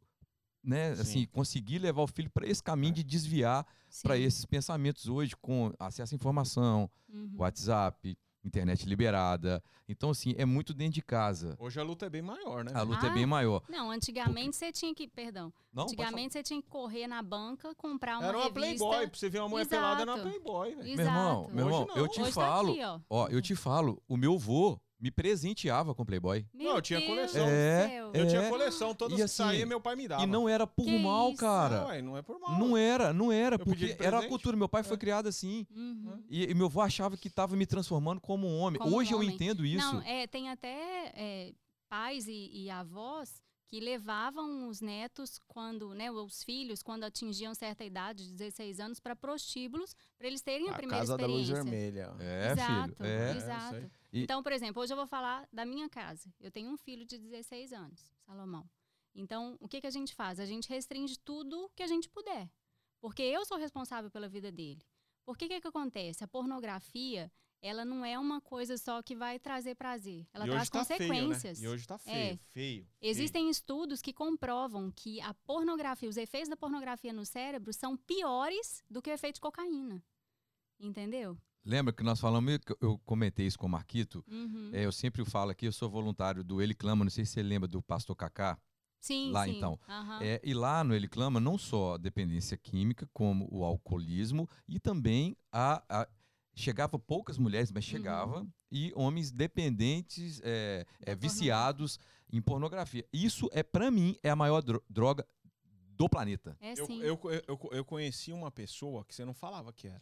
né? Sim. Assim, conseguir levar o filho para esse caminho de desviar para esses pensamentos hoje com acesso à informação, Uhum. WhatsApp, internet liberada. Então, assim, é muito dentro de casa. Hoje a luta é bem maior, né? A luta é Ah, bem maior. Não, antigamente você tinha que, perdão, Não, antigamente você tinha que correr na banca, comprar uma Era uma revista. Playboy, pra você ver uma mulher pelada na Exato. Playboy, velho. Exato. Meu irmão, meu Hoje irmão, não. eu te Hoje tá falo, aqui, ó. ó, eu te falo, o meu vô, me presenteava com Playboy. Meu Não, eu tinha Deus coleção. É. Eu tinha É. coleção, todas E que assim, saía, meu pai me dava. E não era por Que mal, isso? cara. Não, ué, não é por mal. Não era, não era, Eu porque era a cultura. Meu pai foi É. criado assim. Uhum. E, e meu avô achava que estava me transformando como um homem. Como um Hoje eu homem. entendo isso. Não, é, tem até é, pais e, e avós que levavam os netos quando, né, os filhos, quando atingiam certa idade, 16 anos, para prostíbulos, para eles terem a, A primeira casa da luz experiência. vermelha. É, exato, filho. É. isso exato. aí. E- Então, por exemplo, hoje eu vou falar da minha casa. Eu tenho um filho de 16 anos, Salomão. Então, o que, que a gente faz? A gente restringe tudo que a gente puder. Porque eu sou responsável pela vida dele. Por que que, que acontece? A pornografia, ela não é uma coisa só que vai trazer prazer. Ela e traz hoje tá consequências. Feio, né? E hoje tá feio, É. feio. Existem estudos que comprovam que a pornografia, os efeitos da pornografia no cérebro são piores do que o efeito de cocaína. Entendeu? Lembra que nós falamos, eu- eu comentei isso com o Marquito. Uhum. É, eu sempre falo aqui, eu sou voluntário do Ele Clama, não sei se você lembra do pastor Cacá. sim, lá, sim. então. Aham. É, e lá no Ele Clama, não só a dependência química, como o alcoolismo e também a. a- chegava poucas mulheres, mas chegava, Uhum. e homens dependentes, é, é, viciados em pornografia. Isso, é para mim, é a maior dro- droga do planeta. É Eu, sim. eu, eu, eu conheci uma pessoa que você não falava que era.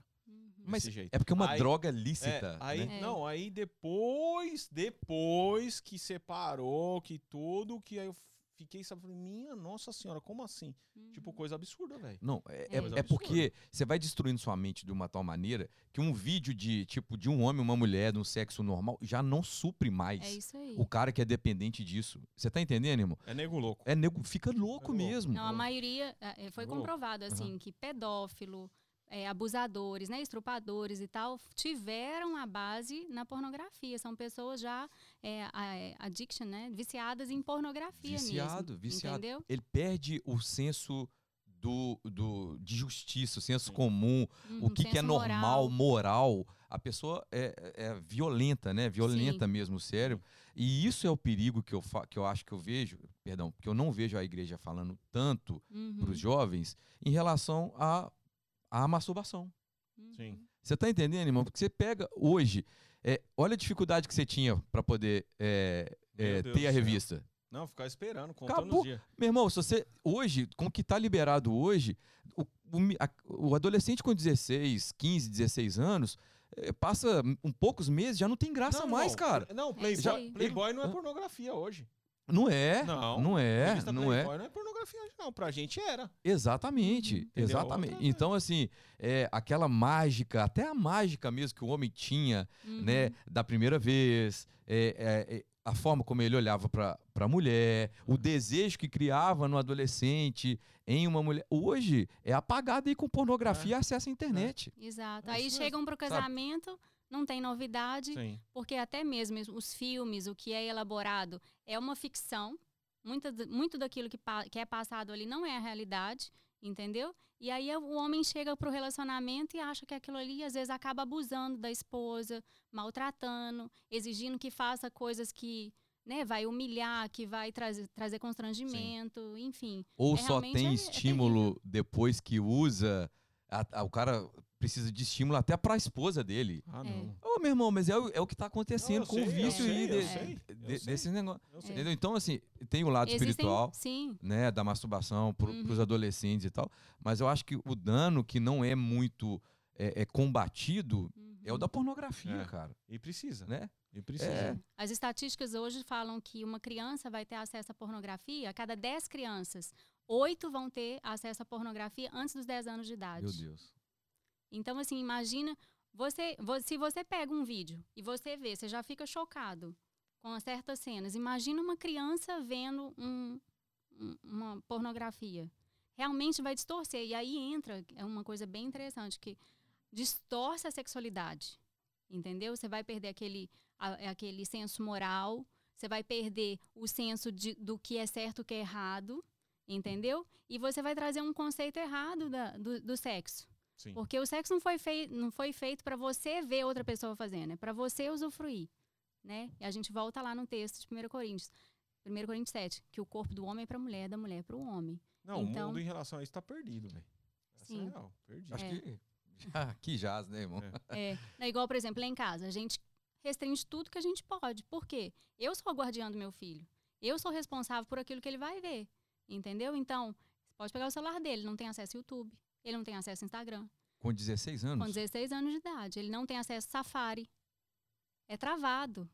Uhum. Mas desse jeito. é porque é uma Aí- droga lícita. É, aí, né? É. Não, aí depois, depois que separou, que tudo, que aí eu fiquei, sabe, falei, minha nossa senhora, como assim? Tipo, Uhum. coisa absurda, velho. Não, é, É. é- é porque você vai destruindo sua mente de uma tal maneira que um vídeo de tipo de um homem e uma mulher de um sexo normal já não supre mais É isso aí. o cara que é dependente disso. Você tá entendendo, irmão? É nego louco. É nego, fica louco É louco. mesmo. Não, a maioria é, é, foi comprovado assim que pedófilo, é, abusadores, né, estrupadores e tal tiveram a base na pornografia. São pessoas já é, a- é, addiction, né, viciadas em pornografia Viciado, mesmo. viciado. Entendeu? Ele perde o senso do, do, de justiça, o senso Sim. comum, o Uhum, que, que é normal, moral. A pessoa é, é violenta, né? Violenta mesmo o cérebro. E isso é o perigo que eu, fa- que eu acho que eu vejo, perdão, que eu não vejo a igreja falando tanto Uhum, para os jovens em relação à à masturbação. uhum. Sim. Você tá entendendo, irmão? Porque você pega hoje, é, olha a dificuldade que você tinha para poder é, é, Deus ter a céu. revista. Não, ficar esperando, contando Acabou. os dias. Meu irmão, se você hoje, com o que tá liberado hoje, o, o a- o adolescente com 16, 15, 16 anos, eh, passa um poucos meses, já não tem graça Não, mais, irmão, cara. Não, isso Playboy. Playboy não é pornografia hoje. Não é. Não. Não é, não é. Não é pornografia hoje, não. Pra gente era. Exatamente, Uhum. Entendeu? exatamente. Outra, Então, assim, é, aquela mágica, até a mágica mesmo que o homem tinha, Uhum. né, da primeira vez, é, é, é, a forma como ele olhava para a mulher, o desejo que criava no adolescente em uma mulher. Hoje é apagado aí com pornografia e acesso à internet. Exato. É Aí chegam pro casamento, não tem novidade, Sim. porque até mesmo os filmes, o que é elaborado, é uma ficção. Muita, d- muito daquilo que, que é passado ali não é a realidade, entendeu? E aí o homem chega pro relacionamento e acha que aquilo ali, às vezes, acaba abusando da esposa, maltratando, exigindo que faça coisas que né, vai humilhar, que vai trazer, trazer constrangimento, enfim. Ou É, só tem é- é estímulo depois que usa. a- a- o cara precisa de estímulo até para a esposa dele. Ah, É. não. Ô, meu irmão, mas é, o- é o que tá acontecendo Não, eu com sei, o vício aí de- de- negócios. Eu sei. Entendeu? Então, assim, tem o lado Existem- espiritual. Sim. né, da masturbação para os Uhum. adolescentes e tal. Mas eu acho que o dano que não é muito é, é combatido é o Uhum. da pornografia, É. cara. E precisa. Né? E precisa. É. As estatísticas hoje falam que uma criança vai ter acesso à pornografia, a cada 10 crianças, 8 vão ter acesso à pornografia antes dos 10 anos de idade. Meu Deus. Então, assim, imagina, você, vo- se você pega um vídeo e você vê, você já fica chocado com certas cenas. Imagina uma criança vendo um- uma pornografia. Realmente vai distorcer. E aí entra, é uma coisa bem interessante, que distorce a sexualidade. Entendeu? Você vai perder aquele, a- aquele senso moral, você vai perder o senso de- do que é certo e o que é errado, entendeu? E você vai trazer um conceito errado da- do, do sexo. Sim. Porque o sexo não foi, fei não foi feito para você ver outra pessoa fazendo, é para você usufruir, né? E a gente volta lá no texto de 1 Coríntios, 1 Coríntios 7, que o corpo do homem é para a mulher, da mulher para o homem. Não, Então- o mundo em relação a isso tá perdido, velho. Sim. é real, perdido. Acho É. que já, aqui jaz, né, irmão? É. É, não, igual, por exemplo, lá em casa, a gente restringe tudo que a gente pode. Por quê? Eu sou a guardiã do meu filho. Eu sou responsável por aquilo que ele vai ver. Entendeu? Então, você pode pegar o celular dele, ele não tem acesso ao YouTube, ele não tem acesso ao Instagram. Com 16 anos? Com 16 anos de idade. Ele não tem acesso ao Safari. É travado.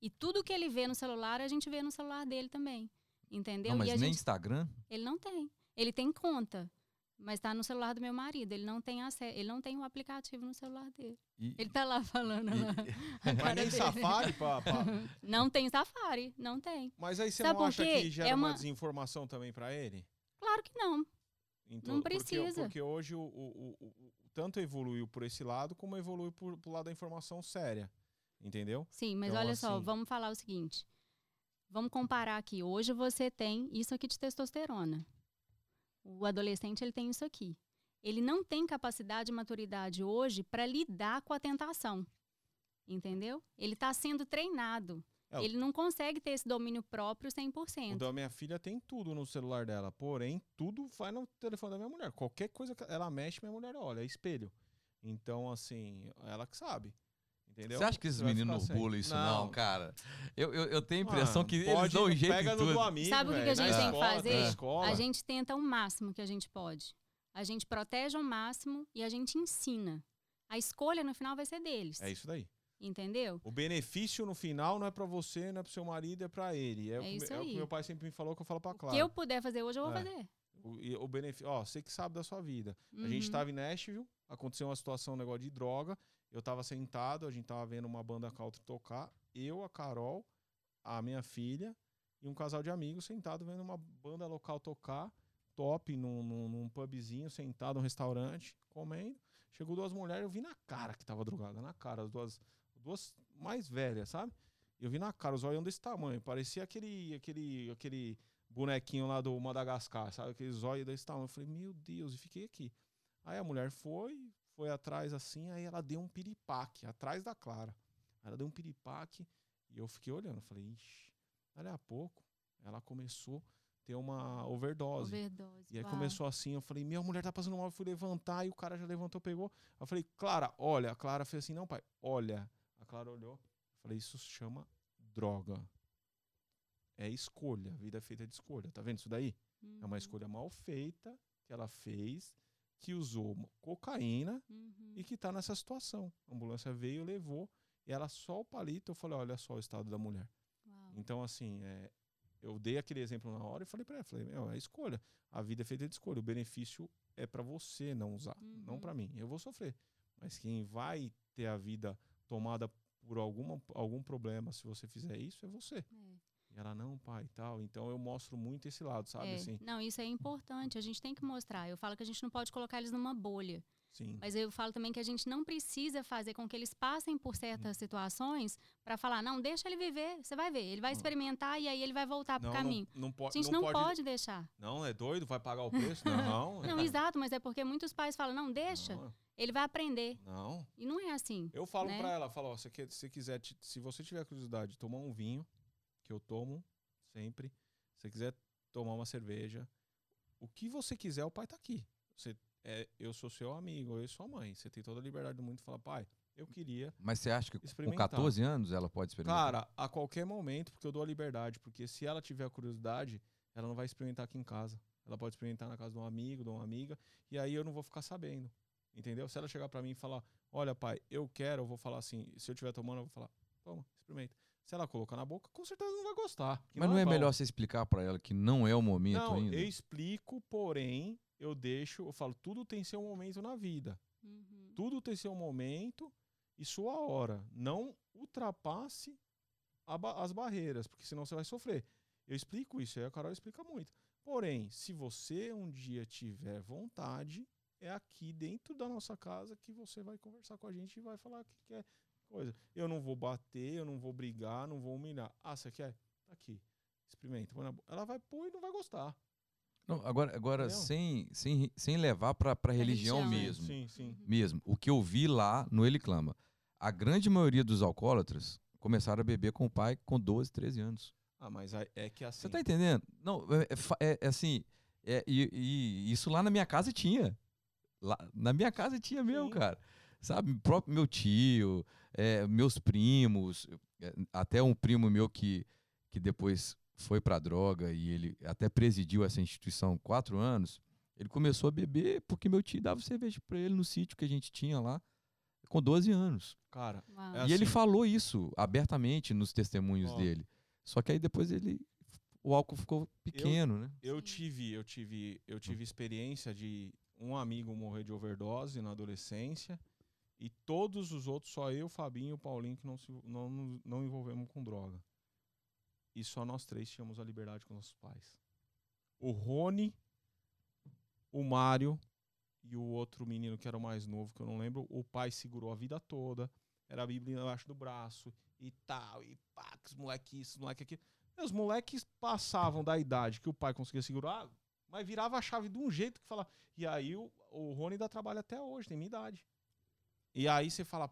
E tudo que ele vê no celular, a gente vê no celular dele também. Entendeu? Não, mas e a nem gente... Instagram? Ele não tem. Ele tem conta, mas está no celular do meu marido. Ele não tem acesso, ele não tem o aplicativo no celular dele. E- Ele tá lá falando e- lá. a Mas cara nem dele. Safari, pá, pá. Não tem Safari, não tem. Mas aí você Sabe não acha que gera É uma... uma- desinformação também pra ele? Claro que não. Então, Não porque- precisa. Porque, hoje o, o- o- tanto evoluiu por esse lado, como evoluiu por, pro lado da informação séria. Entendeu? Sim, mas Então, olha só, assim- vamos falar o seguinte. Vamos comparar aqui. Hoje você tem isso aqui de testosterona. O adolescente ele tem isso aqui. Ele não tem capacidade e maturidade hoje para lidar com a tentação. Entendeu? Ele está sendo treinado. É, o- Ele não consegue ter esse domínio próprio O 100%. da minha filha tem tudo no celular dela, porém, tudo vai no telefone da minha mulher. Qualquer coisa que ela mexe, minha mulher olha, é espelho. Então, assim, ela que sabe. Entendeu? Você acha que esses meninos bulam isso não, cara? Eu, eu, eu tenho a impressão Mano, que eles pode- dão um jeito pega em do tudo. amigo, Sabe o que que a gente tem que fazer? escola. A gente tenta o máximo que a gente pode. A gente protege ao máximo e a gente ensina. A escolha no final vai ser deles. É isso daí. Entendeu? O benefício no final não é pra você, não é pro seu marido, é pra ele. É, o, que, isso é o que aí. meu pai sempre me falou que eu falo pra O Clara. que eu puder fazer hoje, eu vou É. fazer. O, o benefício, ó, você que sabe da sua vida. A gente Uhum. tava em Nashville, aconteceu uma situação, um negócio de droga. Eu tava sentado, a gente tava vendo uma banda country tocar. Eu, a Carol, a minha filha e um casal de amigos sentado vendo uma banda local tocar. Top, num, num, num pubzinho, sentado num restaurante, comendo. Chegou duas mulheres, eu vi na cara que tava drogada, na cara, as duas, duas mais velhas, sabe? Eu vi na cara, os olhos desse tamanho. Parecia aquele, aquele, aquele bonequinho lá do Madagascar, sabe? Aquele zóio desse tamanho. Eu falei, meu Deus, e fiquei aqui. Aí a mulher foi, foi atrás assim, aí ela deu um piripaque, atrás da Clara. Ela deu um piripaque e eu fiquei olhando. Falei, ixi, dali a pouco ela começou a ter uma overdose. Overdose. E aí uau. começou assim, eu falei, minha mulher tá passando mal, eu fui levantar, e o cara já levantou, pegou. Eu falei, Clara, olha, a Clara fez assim, não, pai, olha. Clara olhou, falei, isso se chama droga. É escolha, a vida é feita de escolha, tá vendo isso daí? É uma Uhum, escolha mal feita que ela fez, que usou cocaína uhum. e que tá nessa situação. A ambulância veio, levou, e ela só o palito, eu falei, olha só o estado da mulher. Uau. Então, assim, é, eu dei aquele exemplo na hora e falei pra ela, falei, meu, é escolha. A vida é feita de escolha. O benefício é pra você não usar, não Uhum. pra mim. Eu vou sofrer. Mas quem vai ter a vida tomada por alguma, algum problema se você fizer isso é você. É. E ela, não, pai, e tal. Então eu mostro muito esse lado, sabe? É, Assim, Não, isso é importante. A gente tem que mostrar. Eu falo que a gente não pode colocar eles numa bolha. sim. Mas eu falo também que a gente não precisa fazer com que eles passem por certas Hum. situações para falar, não, deixa ele viver, você vai ver. Ele vai Não. experimentar e aí ele vai voltar pro Não, caminho. não, não, A pode. gente não, pode, pode deixar. Não, é doido? Vai pagar o preço? Não. Não, é- exato, mas é porque muitos pais falam, não, deixa, Não, ele vai aprender. não. E não é assim. Eu falo né? pra ela, falo, ó, se, se quiser, se você tiver curiosidade de tomar um vinho, que eu tomo sempre, se você quiser tomar uma cerveja, o que você quiser, o pai tá aqui. Você, é, eu sou seu amigo, eu e sua mãe. Você tem toda a liberdade do mundo de falar, pai, eu queria. Mas você acha que com Experimentar. 14 anos ela pode experimentar? Cara, a qualquer momento, porque eu dou a liberdade, porque se ela tiver a curiosidade, ela não vai experimentar aqui em casa. Ela pode experimentar na casa de um amigo, de uma amiga, e aí eu não vou ficar sabendo. Entendeu? Se ela chegar pra mim e falar, olha, pai, eu quero, eu vou falar assim, se eu estiver tomando, eu vou falar, toma, experimenta. Se ela colocar na boca, com certeza não vai gostar. Mas não é bom. melhor você explicar pra ela que não é o momento Não, ainda? eu explico, porém, eu deixo, eu falo, tudo tem seu momento na vida. Uhum. Tudo tem seu momento e sua hora. Não ultrapasse ba- as barreiras, porque senão você vai sofrer. Eu explico isso, aí a Carol explica muito. Porém, se você um dia tiver vontade, é aqui dentro da nossa casa que você vai conversar com a gente e vai falar o que quer coisa. Eu não vou bater, eu não vou brigar, não vou humilhar. Ah, você quer? Tá aqui. Experimenta. Ela vai pôr e não vai gostar. Não, agora, agora Entendeu? sem, sem, sem levar pra, pra religião, religião, mesmo. Sim, sim. Uhum. Mesmo. O que eu vi lá no Ele Clama. A grande maioria dos alcoólatras começaram a beber com o pai com 12, 13 anos. Ah, mas é que assim. Você tá entendendo? Não, é, é é- é assim, é, e, e isso lá na minha casa tinha. Lá, na minha casa tinha mesmo, Sim. cara. sabe? Próprio meu tio, é, meus primos, é, até um primo meu que, que depois foi para droga e ele até presidiu essa instituição quatro anos. Ele começou a beber porque meu tio dava cerveja para ele no sítio que a gente tinha lá, com 12 anos. Cara, Uau. É e ele assim. falou isso abertamente nos testemunhos Ó. dele. Só que aí depois ele o álcool ficou pequeno, né? eu tive, eu tive, eu tive experiência de um amigo morrer de overdose na adolescência e todos os outros, só eu, Fabinho e o Paulinho, que não, se, não, não envolvemos com droga. E só nós três tínhamos a liberdade com nossos pais. O Rony, o Mário e o outro menino que era o mais novo, que eu não lembro, o pai segurou a vida toda, era a Bíblia embaixo do braço e tal, e pá, que os moleque isso, moleque aquilo. Os moleques passavam da idade que o pai conseguia segurar, mas virava a chave de um jeito que fala. E aí o, o Rony dá trabalho até hoje, tem minha idade. E aí você fala, o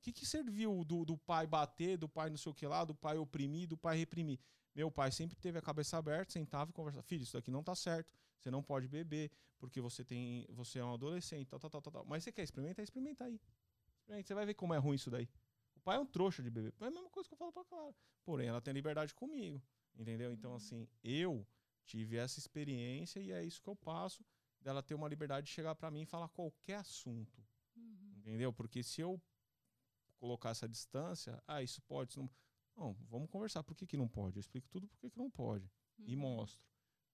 que, que serviu do, do pai bater, do pai não sei o que lá, do pai oprimir, do pai reprimir? Meu pai sempre teve a cabeça aberta, sentava e conversava. Filho, isso daqui não tá certo. Você não pode beber, porque você tem. Você é um adolescente, tal, tal, tal, tal, tal. Mas você quer experimentar? Experimenta aí. Experimenta, Você vai ver como é ruim isso daí. O pai é um trouxa de beber. É a mesma coisa que eu falo pra Clara. Porém, ela tem liberdade comigo. Entendeu? Então, assim, eu tive essa experiência e é isso que eu passo dela ter uma liberdade de chegar pra mim e falar qualquer assunto. Uhum. Entendeu? Porque se eu colocar essa distância, ah, isso pode, isso não. Não, vamos conversar. Por que, que não pode? Eu explico tudo por que, que não pode. E Uhum. mostro.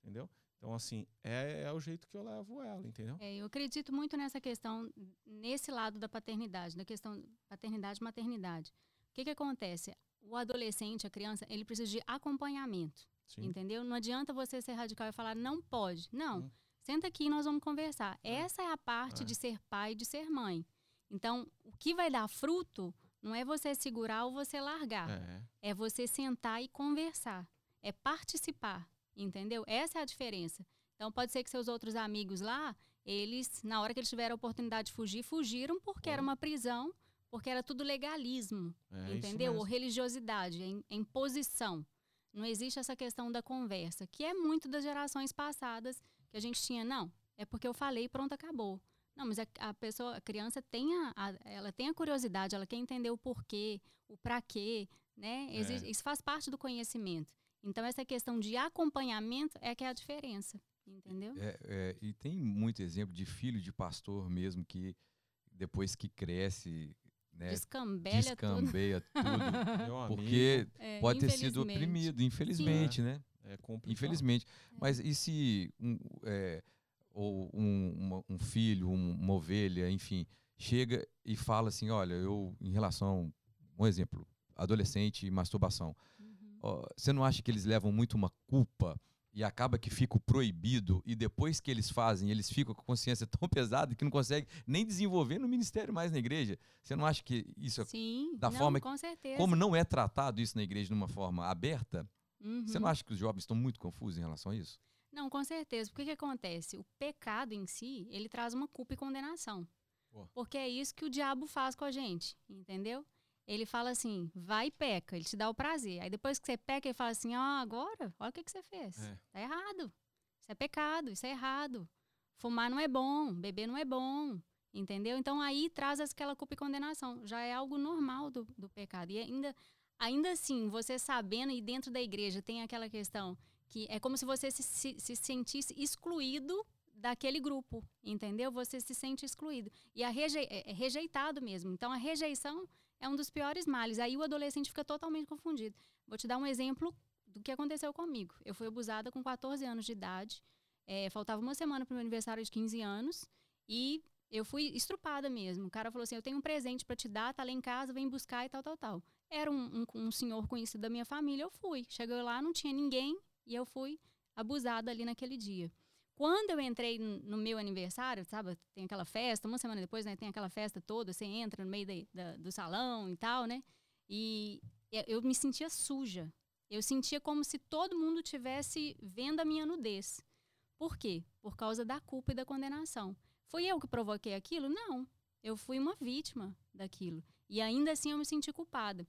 Entendeu? Então, assim, é, é o jeito que eu levo ela, entendeu? É, eu acredito muito nessa questão, nesse lado da paternidade, da questão paternidade e maternidade. O que, que acontece? O adolescente, a criança, ele precisa de acompanhamento, Sim. entendeu? Não adianta você ser radical e falar, não pode. Não, Hum. senta aqui e nós vamos conversar. Essa é a parte É. de ser pai e de ser mãe. Então, o que vai dar fruto não é você segurar ou você largar. É. É você sentar e conversar. É participar, entendeu? Essa é a diferença. Então pode ser que seus outros amigos lá, eles, na hora que eles tiveram a oportunidade de fugir, fugiram porque era uma prisão, porque era tudo legalismo, é entendeu? Ou religiosidade, é im- é imposição. Não existe essa questão da conversa, que é muito das gerações passadas que a gente tinha, não, é porque eu falei, pronto, acabou. Não, mas a, a pessoa, a criança tem a, a- ela tem a curiosidade, ela quer entender o porquê, o pra quê, né? Exi- É. Isso faz parte do conhecimento. Então, essa questão de acompanhamento é que é a diferença, entendeu? É, é, e tem muito exemplo de filho de pastor mesmo que depois que cresce, né, Descambelha tudo. descambeia tudo, amigo, porque É, pode ter sido oprimido, infelizmente, né? é complicado. Infelizmente. É. Mas e se um, é, ou um, uma- um filho, um- uma ovelha, enfim, chega e fala assim, olha, eu, em relação, um exemplo, adolescente e masturbação, Uhum. ó, você não acha que eles levam muito uma culpa e acaba que fica proibido e depois que eles fazem, eles ficam com a consciência tão pesada que não conseguem nem desenvolver no ministério mais na igreja? Você não acha que isso, é Sim, da não, forma- com certeza. como não é tratado isso na igreja de uma forma aberta, Uhum. você não acha que os jovens estão muito confusos em relação a isso? Não, com certeza. Porque que acontece? O pecado em si, ele traz uma culpa e condenação. Boa. Porque é isso que o diabo faz com a gente, entendeu? Ele fala assim, vai e peca, ele te dá o prazer. Aí depois que você peca, ele fala assim, ó, agora, olha o que, que você fez. É. Tá errado. Isso é pecado, isso é errado. Fumar não é bom, beber não é bom, entendeu? Então aí traz aquela culpa e condenação. Já é algo normal do, do pecado. E ainda, ainda assim, você sabendo e dentro da igreja tem aquela questão que é como se você se, se, se sentisse excluído daquele grupo, entendeu? Você se sente excluído. E é é rejeitado mesmo. Então a rejeição é um dos piores males. Aí o adolescente fica totalmente confundido. Vou te dar um exemplo do que aconteceu comigo. Eu fui abusada com 14 anos de idade. É, faltava uma semana para o meu aniversário de 15 anos. E eu fui estrupada mesmo. O cara falou assim: Eu tenho um presente para te dar, tá lá em casa, vem buscar e tal, tal, tal. Era um, um, um senhor conhecido da minha família, eu fui. Cheguei lá, não tinha ninguém e eu fui abusada ali naquele dia. Quando eu entrei no meu aniversário, sabe, tem aquela festa, uma semana depois, né, tem aquela festa toda, você entra no meio da- da- do salão e tal, né? E eu- me sentia suja. Eu sentia como se todo mundo tivesse vendo a minha nudez. Por quê? Por causa da culpa e da condenação. Fui eu que provoquei aquilo? Não. Eu fui uma vítima daquilo. E ainda assim eu me senti culpada.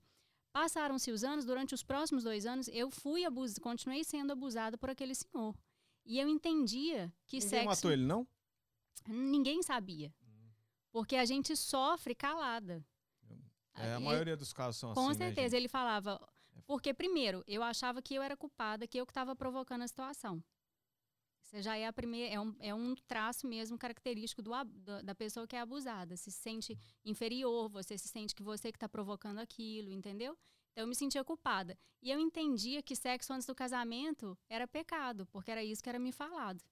Passaram-se os anos, durante os próximos dois anos, eu fui abus... continuei sendo abusada por aquele senhor. E eu entendia que Ninguém sexo. matou ele, não? Ninguém sabia. Porque a gente sofre calada. É, a maioria dos casos são Com assim, né, certeza, gente? ele falava. Porque, primeiro, eu achava que eu era culpada, que eu que estava provocando a situação. Isso já é, a primeira, é, um, é um traço mesmo característico do, da, da pessoa que é abusada. Se sente inferior, você se sente que você que está provocando aquilo, entendeu? Então, eu me sentia culpada. E eu entendia que sexo antes do casamento era pecado, porque era isso que era me falado.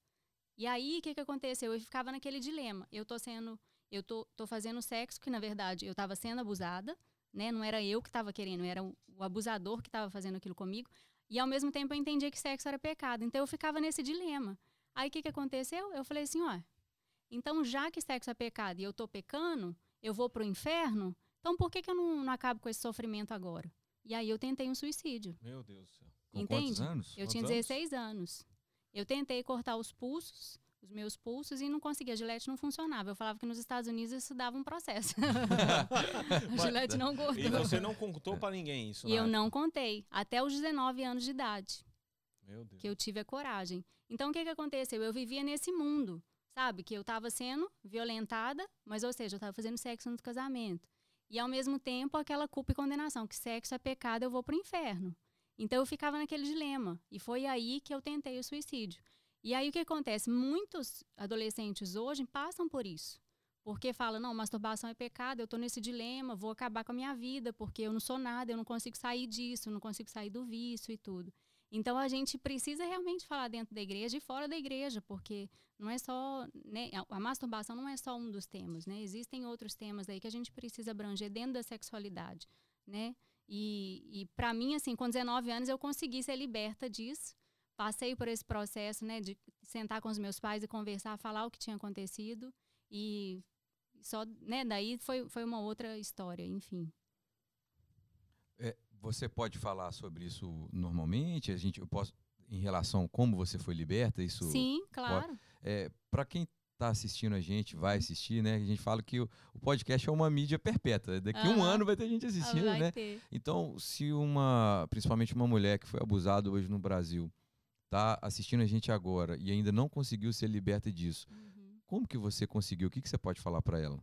E aí, o que, que aconteceu? Eu ficava naquele dilema. Eu tô sendo. Eu tô, tô fazendo sexo, que na verdade eu estava sendo abusada, né? Não era eu que estava querendo, era o, o abusador que estava fazendo aquilo comigo. E ao mesmo tempo eu entendia que sexo era pecado. Então eu ficava nesse dilema. Aí o que, que aconteceu? Eu falei assim, ó. Então, já que sexo é pecado e eu tô pecando, eu vou pro inferno, então por que, que eu não, não acabo com esse sofrimento agora? E aí eu tentei um suicídio. Meu Deus do céu. Com Entende? quantos anos? Eu tinha Quantos anos? 16 anos. Eu tentei cortar os pulsos, os meus pulsos, e não conseguia. A gilete não funcionava. Eu falava que nos Estados Unidos isso dava um processo. a gilete não E cortou. você não contou pra ninguém isso, E eu época? não contei. Até os 19 anos de idade, Meu Deus. que eu tive a coragem. Então, o que, que aconteceu? Eu vivia nesse mundo, sabe? Que eu estava sendo violentada, mas, ou seja, eu estava fazendo sexo no casamento. E, ao mesmo tempo, aquela culpa e condenação, que sexo é pecado, eu vou pro inferno. Então, eu ficava naquele dilema. E foi aí que eu tentei o suicídio. E aí, o que acontece? Muitos adolescentes hoje passam por isso. Porque falam, não, masturbação é pecado, eu tô nesse dilema, vou acabar com a minha vida, porque eu não sou nada, eu não consigo sair disso, não consigo sair do vício e tudo. Então a gente precisa realmente falar dentro da igreja e fora da igreja, porque não é só, né, a, masturbação não é só um dos temas, né? Existem outros temas aí que a gente precisa abranger dentro da sexualidade, né? E, e para mim, assim, com 19 anos eu consegui ser liberta disso. Passei por esse processo, né, de sentar com os meus pais e conversar, falar o que tinha acontecido e só, né, daí foi, foi uma outra história, enfim. É, você pode falar sobre isso normalmente? A gente, eu posso, em relação a como você foi liberta, isso. Sim, claro. É, para quem está assistindo a gente, vai assistir, né? A gente fala que o, o podcast é uma mídia perpétua. Daqui a um ano vai ter gente assistindo, Vai né? ter. Então, se uma, principalmente uma mulher que foi abusada hoje no Brasil, tá assistindo a gente agora e ainda não conseguiu ser liberta disso, Uhum. como que você conseguiu? O que, que você pode falar para ela?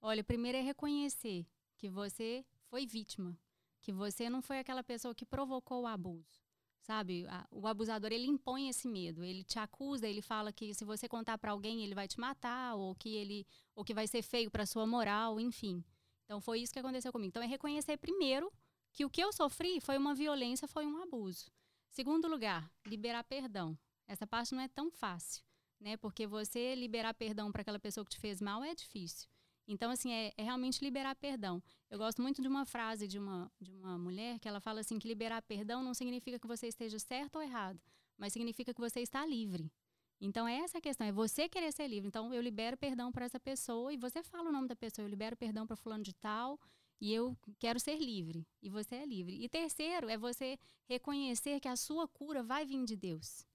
Olha, primeiro é reconhecer que você foi vítima, que você não foi aquela pessoa que provocou o abuso. Sabe? O abusador, ele impõe esse medo, ele te acusa, ele fala que se você contar para alguém, ele vai te matar ou que ele ou que vai ser feio para sua moral, enfim. Então foi isso que aconteceu comigo. Então é reconhecer primeiro que o que eu sofri foi uma violência, foi um abuso. Segundo lugar, liberar perdão. Essa parte não é tão fácil, né? Porque você liberar perdão para aquela pessoa que te fez mal é difícil. Então, assim, é, é realmente liberar perdão. Eu gosto muito de uma frase de uma, de uma mulher que ela fala assim que liberar perdão não significa que você esteja certo ou errado, mas significa que você está livre. Então, é essa a questão, é você querer ser livre. Então, eu libero perdão para essa pessoa e você fala o nome da pessoa, eu libero perdão para fulano de tal e eu quero ser livre. E você é livre. E terceiro, é você reconhecer que a sua cura vai vir de Deus.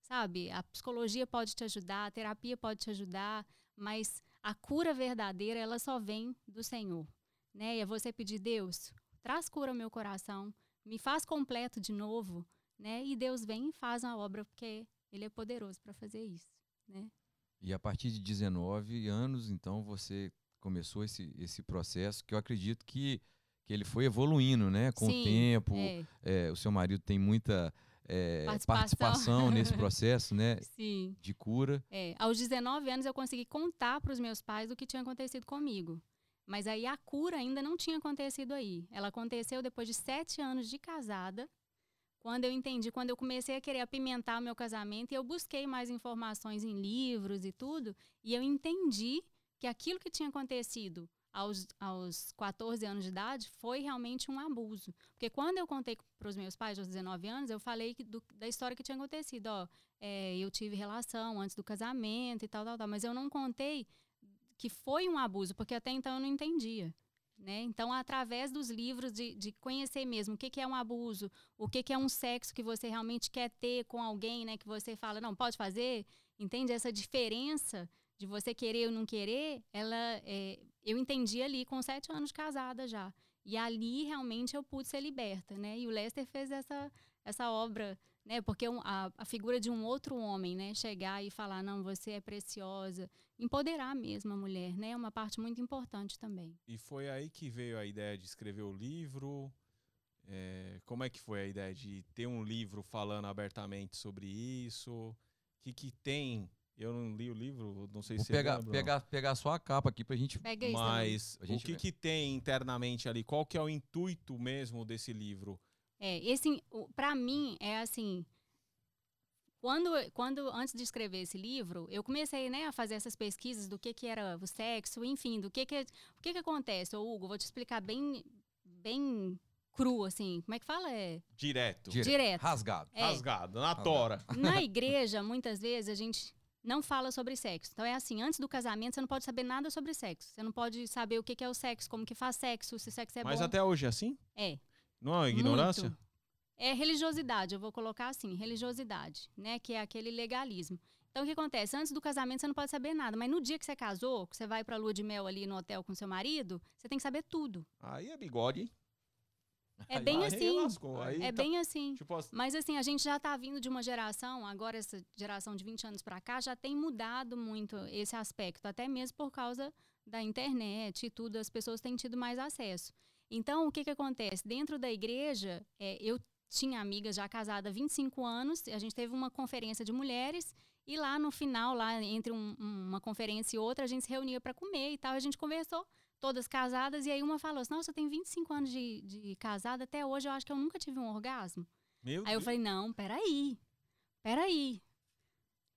Sabe? A psicologia pode te ajudar, a terapia pode te ajudar, mas a cura verdadeira, ela só vem do Senhor. Né? E é você pedir, Deus, traz cura ao meu coração, me faz completo de novo, né? E Deus vem e faz a obra, porque Ele é poderoso para fazer isso, né? E a partir de 19 anos, então, você começou esse, esse processo que eu acredito que, que ele foi evoluindo, né? Com Sim, o tempo. É, É, o seu marido tem muita é, Participação. participação nesse processo, né? sim. De cura. É, aos 19 anos eu consegui contar para os meus pais o que tinha acontecido comigo. Mas aí a cura ainda não tinha acontecido aí. Ela aconteceu depois de sete anos de casada, quando eu entendi, quando eu comecei a querer apimentar o meu casamento, e eu busquei mais informações em livros e tudo, e eu entendi que aquilo que tinha acontecido aos, aos 14 anos de idade foi realmente um abuso. Porque quando eu contei para os meus pais aos 19 anos, eu falei do- da história que tinha acontecido. Ó, é, eu tive relação antes do casamento e tal, tal, tal. Mas eu não contei que foi um abuso, porque até então eu não entendia. Né? Então, através dos livros, de, de conhecer mesmo o que, que é um abuso, o que, que é um sexo que você realmente quer ter com alguém, né? Que você fala, não, pode fazer, entende? Essa diferença de você querer ou não querer, ela, é, eu entendi ali com sete anos de casada já. E ali realmente eu pude ser liberta, né? E o Lester fez essa, essa obra né? Porque a, a, figura de um outro homem, né? Chegar e falar, não, você é preciosa, empoderar mesmo a mulher, né? É uma parte muito importante também. E foi aí que veio a ideia de escrever o livro. É, como é que foi a ideia de ter um livro falando abertamente sobre isso? O que, que tem? Eu não li o livro, não sei Vou se pegar, lembra, pegar, pegar só a capa aqui pra gente. Pega isso Mas A gente o que, vê. que tem internamente ali? Qual que é o intuito mesmo desse livro? É, esse, para mim, é assim. Quando, quando, antes de escrever esse livro, eu comecei né, a fazer essas pesquisas do que, que era o sexo, enfim, do que que, o que que acontece. Ô, Hugo, vou te explicar bem, bem cru, assim. Como é que fala? É Direto. Dire- direto. Rasgado. É. Rasgado, na tora. Na igreja, muitas vezes, a gente não fala sobre sexo. Então é assim, antes do casamento, você não pode saber nada sobre sexo. Você não pode saber o que que é o sexo, como que faz sexo, se o sexo é Mas bom. até hoje é assim? É. Não é uma ignorância? Muito. É religiosidade, eu vou colocar assim, religiosidade, né? Que é aquele legalismo. Então, o que acontece? Antes do casamento, você não pode saber nada. Mas no dia que você casou, que você vai pra lua de mel ali no hotel com seu marido, você tem que saber tudo. Aí é bigode, hein? É bem Aí assim. lascou, aí É tá- bem assim. Tipo, assim, Mas assim, a gente já tá vindo de uma geração, agora essa geração de 20 anos pra cá, já tem mudado muito esse aspecto, até mesmo por causa da internet e tudo, as pessoas têm tido mais acesso. Então, o que que acontece? Dentro da igreja, é, eu tinha amigas já casadas há 25 anos, a gente teve uma conferência de mulheres, e lá no final, lá entre um- uma conferência e outra, a gente se reunia para comer e tal, a gente conversou, todas casadas, e aí uma falou assim, nossa, eu tenho 25 anos de, de casada, até hoje eu acho que eu nunca tive um orgasmo. meu Aí eu Deus. falei, não, peraí. Peraí.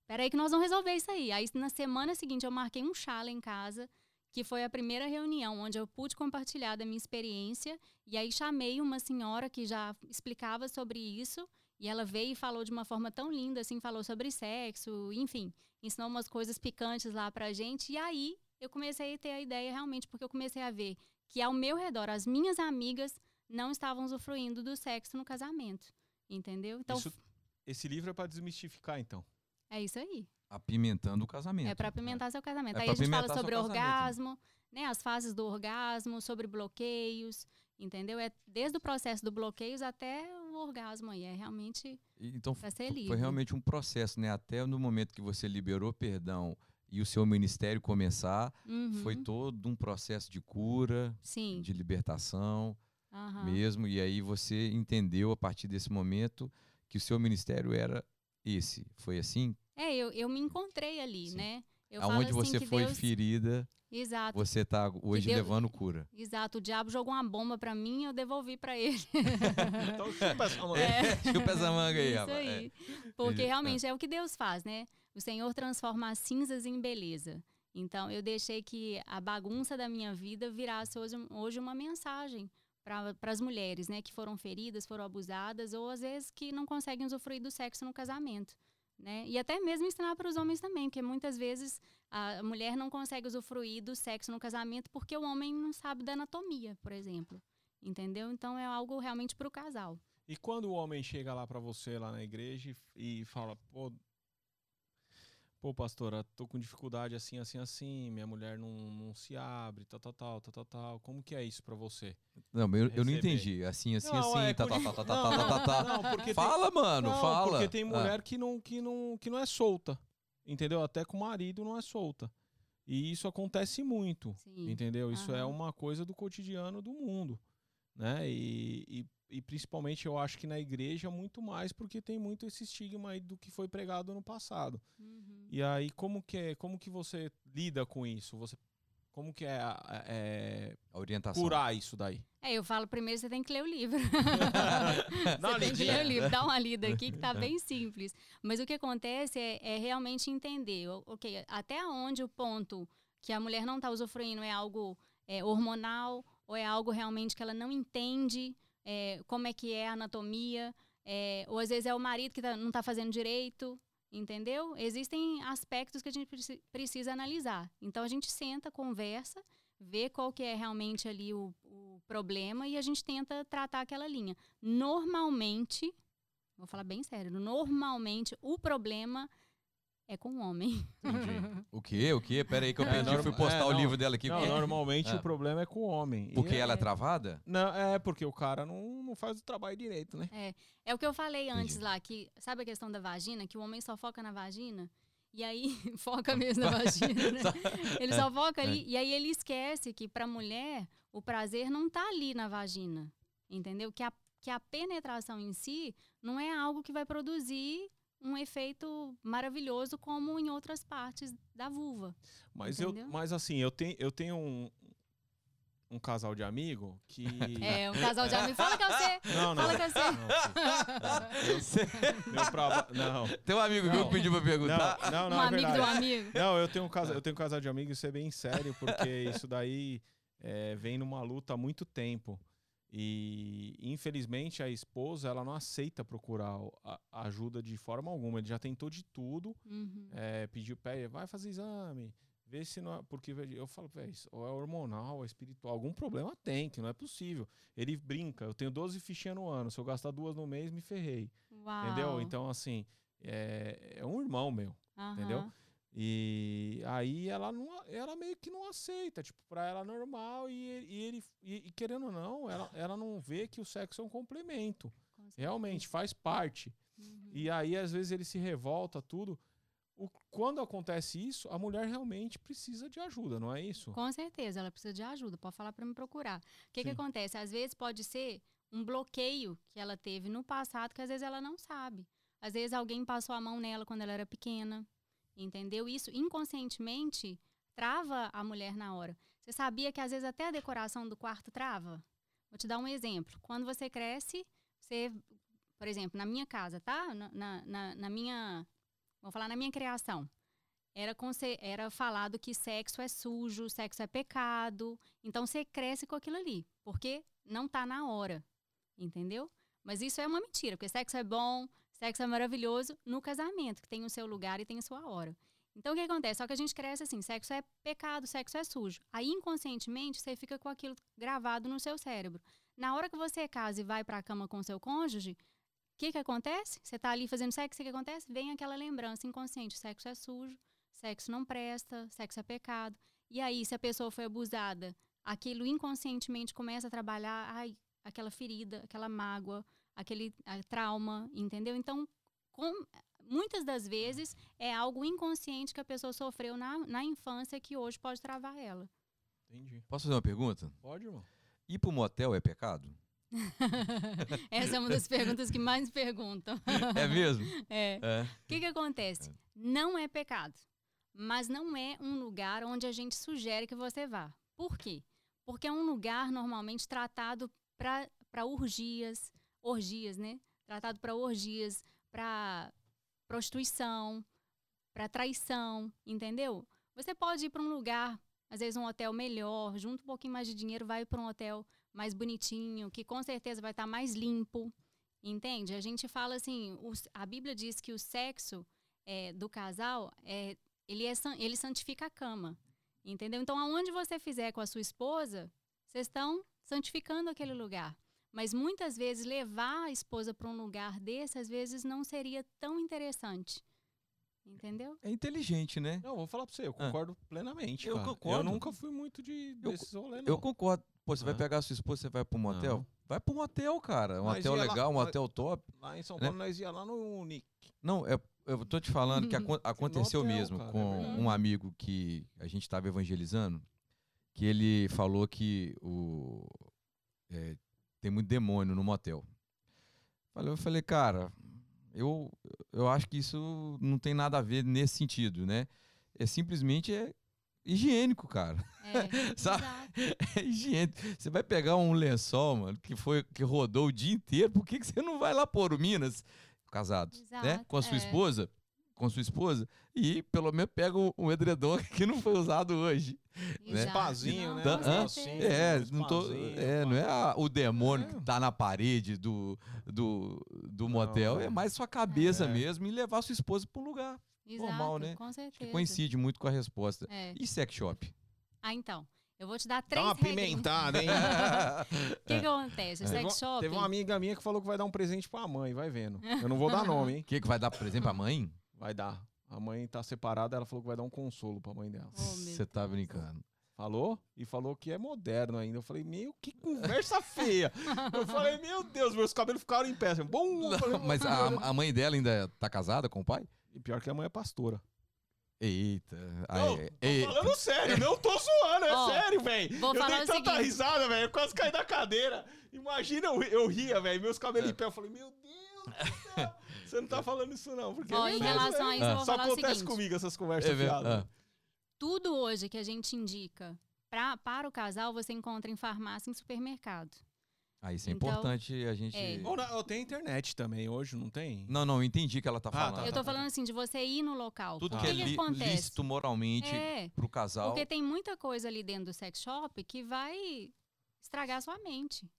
Peraí que nós vamos resolver isso aí. Aí na semana seguinte eu marquei um chala em casa, que foi a primeira reunião onde eu pude compartilhar da minha experiência. E aí chamei uma senhora que já explicava sobre isso. E ela veio e falou de uma forma tão linda, assim, falou sobre sexo, enfim, ensinou umas coisas picantes lá pra gente. E aí eu comecei a ter a ideia realmente, porque eu comecei a ver que ao meu redor, as minhas amigas não estavam usufruindo do sexo no casamento. Entendeu? Então, Isso- Esse livro é pra desmistificar, então. é isso aí. Apimentando o casamento. É para apimentar seu casamento. É aí a gente fala sobre né? orgasmo, né? As fases do orgasmo, sobre bloqueios, entendeu? É desde o processo do bloqueios até o orgasmo aí. É realmente E- Então Pra ser livre. foi realmente um processo, né? Até no momento que você liberou perdão e o seu ministério começar, Uhum, foi todo um processo de cura, Sim. de libertação aham. mesmo. E aí você entendeu a partir desse momento que o seu ministério era esse. Foi assim? É, eu, eu me encontrei ali, Sim. né? Eu Aonde assim você que foi Deus... ferida, Exato. você está hoje Deus- levando cura. Exato, o diabo jogou uma bomba pra mim e eu devolvi pra ele. Então chupa essa mão. É. Chupa essa manga aí, Isso. É. aí. Porque É. realmente é o que Deus faz, né? O Senhor transforma as cinzas em beleza. Então eu deixei que a bagunça da minha vida virasse hoje, hoje uma mensagem para as mulheres, né, que foram feridas, foram abusadas ou às vezes que não conseguem usufruir do sexo no casamento, né? E até mesmo ensinar para os homens também, porque muitas vezes a mulher não consegue usufruir do sexo no casamento porque o homem não sabe da anatomia, por exemplo. Entendeu? Então é algo realmente para o casal. E quando o homem chega lá pra você, lá na igreja, e fala, pô, pô, pastora, tô com dificuldade assim, assim, assim, minha mulher não, não se abre, tal, tal, tal, tal, tal, tal. Como que é isso pra você? Não, mas eu, eu não entendi. Assim, assim, Não, assim, é tá, tá, dif- tá, tá, tá, Não, tá, tá, tá. não, porque tem- Fala, mano, não, fala. porque tem Ah. mulher que, não, que, não, que não é solta, entendeu? Até com o marido não é solta. E isso acontece muito. Sim. Entendeu? Isso é Aham. uma coisa do cotidiano do mundo, né? E, e, e principalmente eu acho que na igreja muito mais porque tem muito esse estigma aí do que foi pregado no passado. Uhum. E aí como que é, como que você lida com isso? Você como que é, a- é A orientação. curar isso daí? É, eu falo primeiro você tem que ler o livro. Dá uma Você tem que ler o livro, dá uma lida aqui que tá bem simples. Mas o que acontece é, é realmente entender, o- ok, até onde o ponto que a mulher não está usufruindo é algo é, hormonal ou é algo realmente que ela não entende é, como é que é a anatomia, é, ou às vezes é o marido que tá- não está fazendo direito, entendeu? Existem aspectos que a gente preci- precisa analisar. Então a gente senta, conversa, vê qual que é realmente ali o, o problema e a gente tenta tratar aquela linha. Normalmente, vou falar bem sério, normalmente o problema é com o homem. Entendi. O quê? O quê? Pera aí que eu É, perdi. norma- fui postar é, o livro dela aqui. Não, normalmente Ah. o problema é com o homem. Porque é, ela é travada? Não, é porque o cara não, não faz o trabalho direito, né? É o que eu falei antes Entendi. lá, que sabe a questão da vagina, que o homem só foca na vagina? E aí, foca mesmo na vagina, né? Ele só foca ali, e aí ele esquece que pra mulher o prazer não tá ali na vagina, entendeu? Que a, que a penetração em si não é algo que vai produzir um efeito maravilhoso como em outras partes da vulva. Mas, eu, Entendeu? mas assim, eu tenho, eu tenho um, um casal de amigo que. É, um casal de amigos. Fala que eu sei. Não, não. Fala que eu sei. Não, meu traba- não, Tem um amigo Não. que pediu pra perguntar. não, não, não, um é amigo do verdade. amigo. Não, eu tenho um casal, eu tenho um casal de amigos, isso é bem sério, porque isso daí é, vem numa luta há muito tempo. E infelizmente a esposa ela não aceita procurar ajuda de forma alguma. Ele já tentou de tudo, Uhum. é, pediu pé, vai fazer exame, vê se não. é- Porque eu falo, velho, ou é hormonal, ou é espiritual, algum problema tem, que não é possível. Ele brinca, eu tenho 12 fichinhas no ano, se eu gastar duas no mês, me ferrei. Uau. Entendeu? Então, assim, é, é um irmão meu. entendeu? E aí ela não, ela meio que não aceita, tipo, pra ela é normal e, ele- e ele e, e querendo ou não, ela, ela não vê que o sexo é um complemento. Realmente faz parte. Uhum. E aí às vezes ele se revolta tudo. O, quando acontece isso, a mulher realmente precisa de ajuda, não é isso? Com certeza, ela precisa de ajuda. Pode falar para me procurar. O que, que acontece? Às vezes pode ser um bloqueio que ela teve no passado que às vezes ela não sabe. Às vezes alguém passou a mão nela quando ela era pequena. Entendeu? Isso inconscientemente trava a mulher na hora. Você sabia que às vezes até a decoração do quarto trava? Vou te dar um exemplo. Quando você cresce, você, por exemplo, na minha casa, tá? Na, na, na- minha. Vou falar na minha criação era, era falado que sexo é sujo, sexo é pecado. Então você cresce com aquilo ali, porque não tá na hora. Entendeu? Mas isso é uma mentira, porque sexo é bom, sexo é maravilhoso no casamento, que tem o seu lugar e tem a sua hora. Então o que acontece? Só que a gente cresce assim, sexo é pecado, sexo é sujo. Aí inconscientemente você fica com aquilo gravado no seu cérebro. Na hora que você casa e vai para a cama com seu cônjuge, o que que acontece? Você tá ali fazendo sexo, o que que acontece? Vem aquela lembrança inconsciente, sexo é sujo, sexo não presta, sexo é pecado. E aí, se a pessoa foi abusada, aquilo inconscientemente começa a trabalhar, ai, aquela ferida, aquela mágoa, aquele trauma, entendeu? Então, com- muitas das vezes é algo inconsciente que a pessoa sofreu na, na infância que hoje pode travar ela. Entendi. Posso fazer uma pergunta? Pode, irmão? Ir pro motel é pecado? Essa é uma das perguntas que mais perguntam. É mesmo? É. É. O que, que acontece? Não é pecado, mas não é um lugar onde a gente sugere que você vá. Por quê? Porque é um lugar normalmente tratado para orgias, orgias, né? Tratado para orgias, para prostituição, para traição, entendeu? Você pode ir para um lugar, às vezes um hotel melhor, junta um pouquinho mais de dinheiro, vai para um hotel mais bonitinho, que com certeza vai estar mais limpo, entende? A gente fala assim, os- a Bíblia diz que o sexo é, do casal, é, ele, é, ele santifica a cama, entendeu? Então, aonde você fizer com a sua esposa, vocês estão santificando aquele lugar. Mas muitas vezes levar a esposa para um lugar desse, às vezes não seria tão interessante. Entendeu? É inteligente, né? Não, vou falar pra você, eu concordo plenamente. Eu cara. concordo. Eu nunca fui muito de Eu- desses rolê, não. Eu concordo. Pô, você vai Hã? pegar a sua esposa, você vai pro motel? Não. Vai pro motel, cara. Um hotel ia lá- legal, um hotel top. Lá em São Né? Paulo nós ia lá no Nick. Não, é- eu tô te falando que acon- aconteceu hotel, mesmo cara, é com verdade. um amigo que a gente estava evangelizando, que ele falou que o, é, tem muito demônio no motel. Falei- Eu falei, cara, eu, eu acho que isso não tem nada a ver nesse sentido, né? É simplesmente é higiênico, cara. É, Sabe? É higiênico. Você vai pegar um lençol, mano, que foi que rodou o dia inteiro, por que, que você não vai lá pôr o Minas, casado, né? Exato, Com a sua é. esposa, com sua esposa, e pelo menos pega um, edredom que não foi usado hoje. Né? Exato. Spazinho, Não, né? certeza. É, não, tô, é, não é a- o demônio É. que tá na parede do, do, do motel, é. é mais sua cabeça É. mesmo e levar sua esposa para um lugar. Exato, normal, né? Com certeza. Que coincide muito com a resposta. É. E sex shop? Ah, então. Eu vou te dar Dá três uma regrinhas. pimentada, hein? O que, que acontece? O Teve, sex uma- shop. teve uma amiga minha que falou que vai dar um presente pra mãe, vai vendo. Eu não vou dar nome, hein? O que, que vai dar, por exemplo, a mãe? Vai dar. A mãe tá separada, ela falou que vai dar um consolo pra mãe dela. Oh, Você tá Deus. brincando. Falou? E falou que é moderno ainda. Eu falei, meu, que conversa feia. Eu falei, meu Deus, meus cabelos ficaram em pé. assim, Bom, eu falei, Mas a, a mãe dela ainda tá casada com o pai? E pior que a mãe é pastora. Eita. Não, ai, tô eita. falando sério, não tô zoando, é Ó, sério, velho. Eu dei tanta seguinte. risada, velho. Eu quase caí da cadeira. Imagina eu, eu ria, velho. Meus cabelos em pé. Eu falei, meu Deus do céu. Você não tá falando isso, não. Porque Ó, é em relação a velho. isso, eu vou Só falar o acontece seguinte. comigo essas conversas É ver- fiadas. ah. Tudo hoje que a gente indica pra, para o casal, você encontra em farmácia e em supermercado. Ah, isso é Então, importante a gente. é. Ou na- ou tem internet também hoje, não tem? Não, não, eu entendi o que ela tá Ah, tá, falando. eu tá, tô falando assim, de você ir no local. Tudo o que é que, que li- acontece? lícito moralmente É, pro casal. porque tem muita coisa ali dentro do sex shop que vai estragar a sua mente.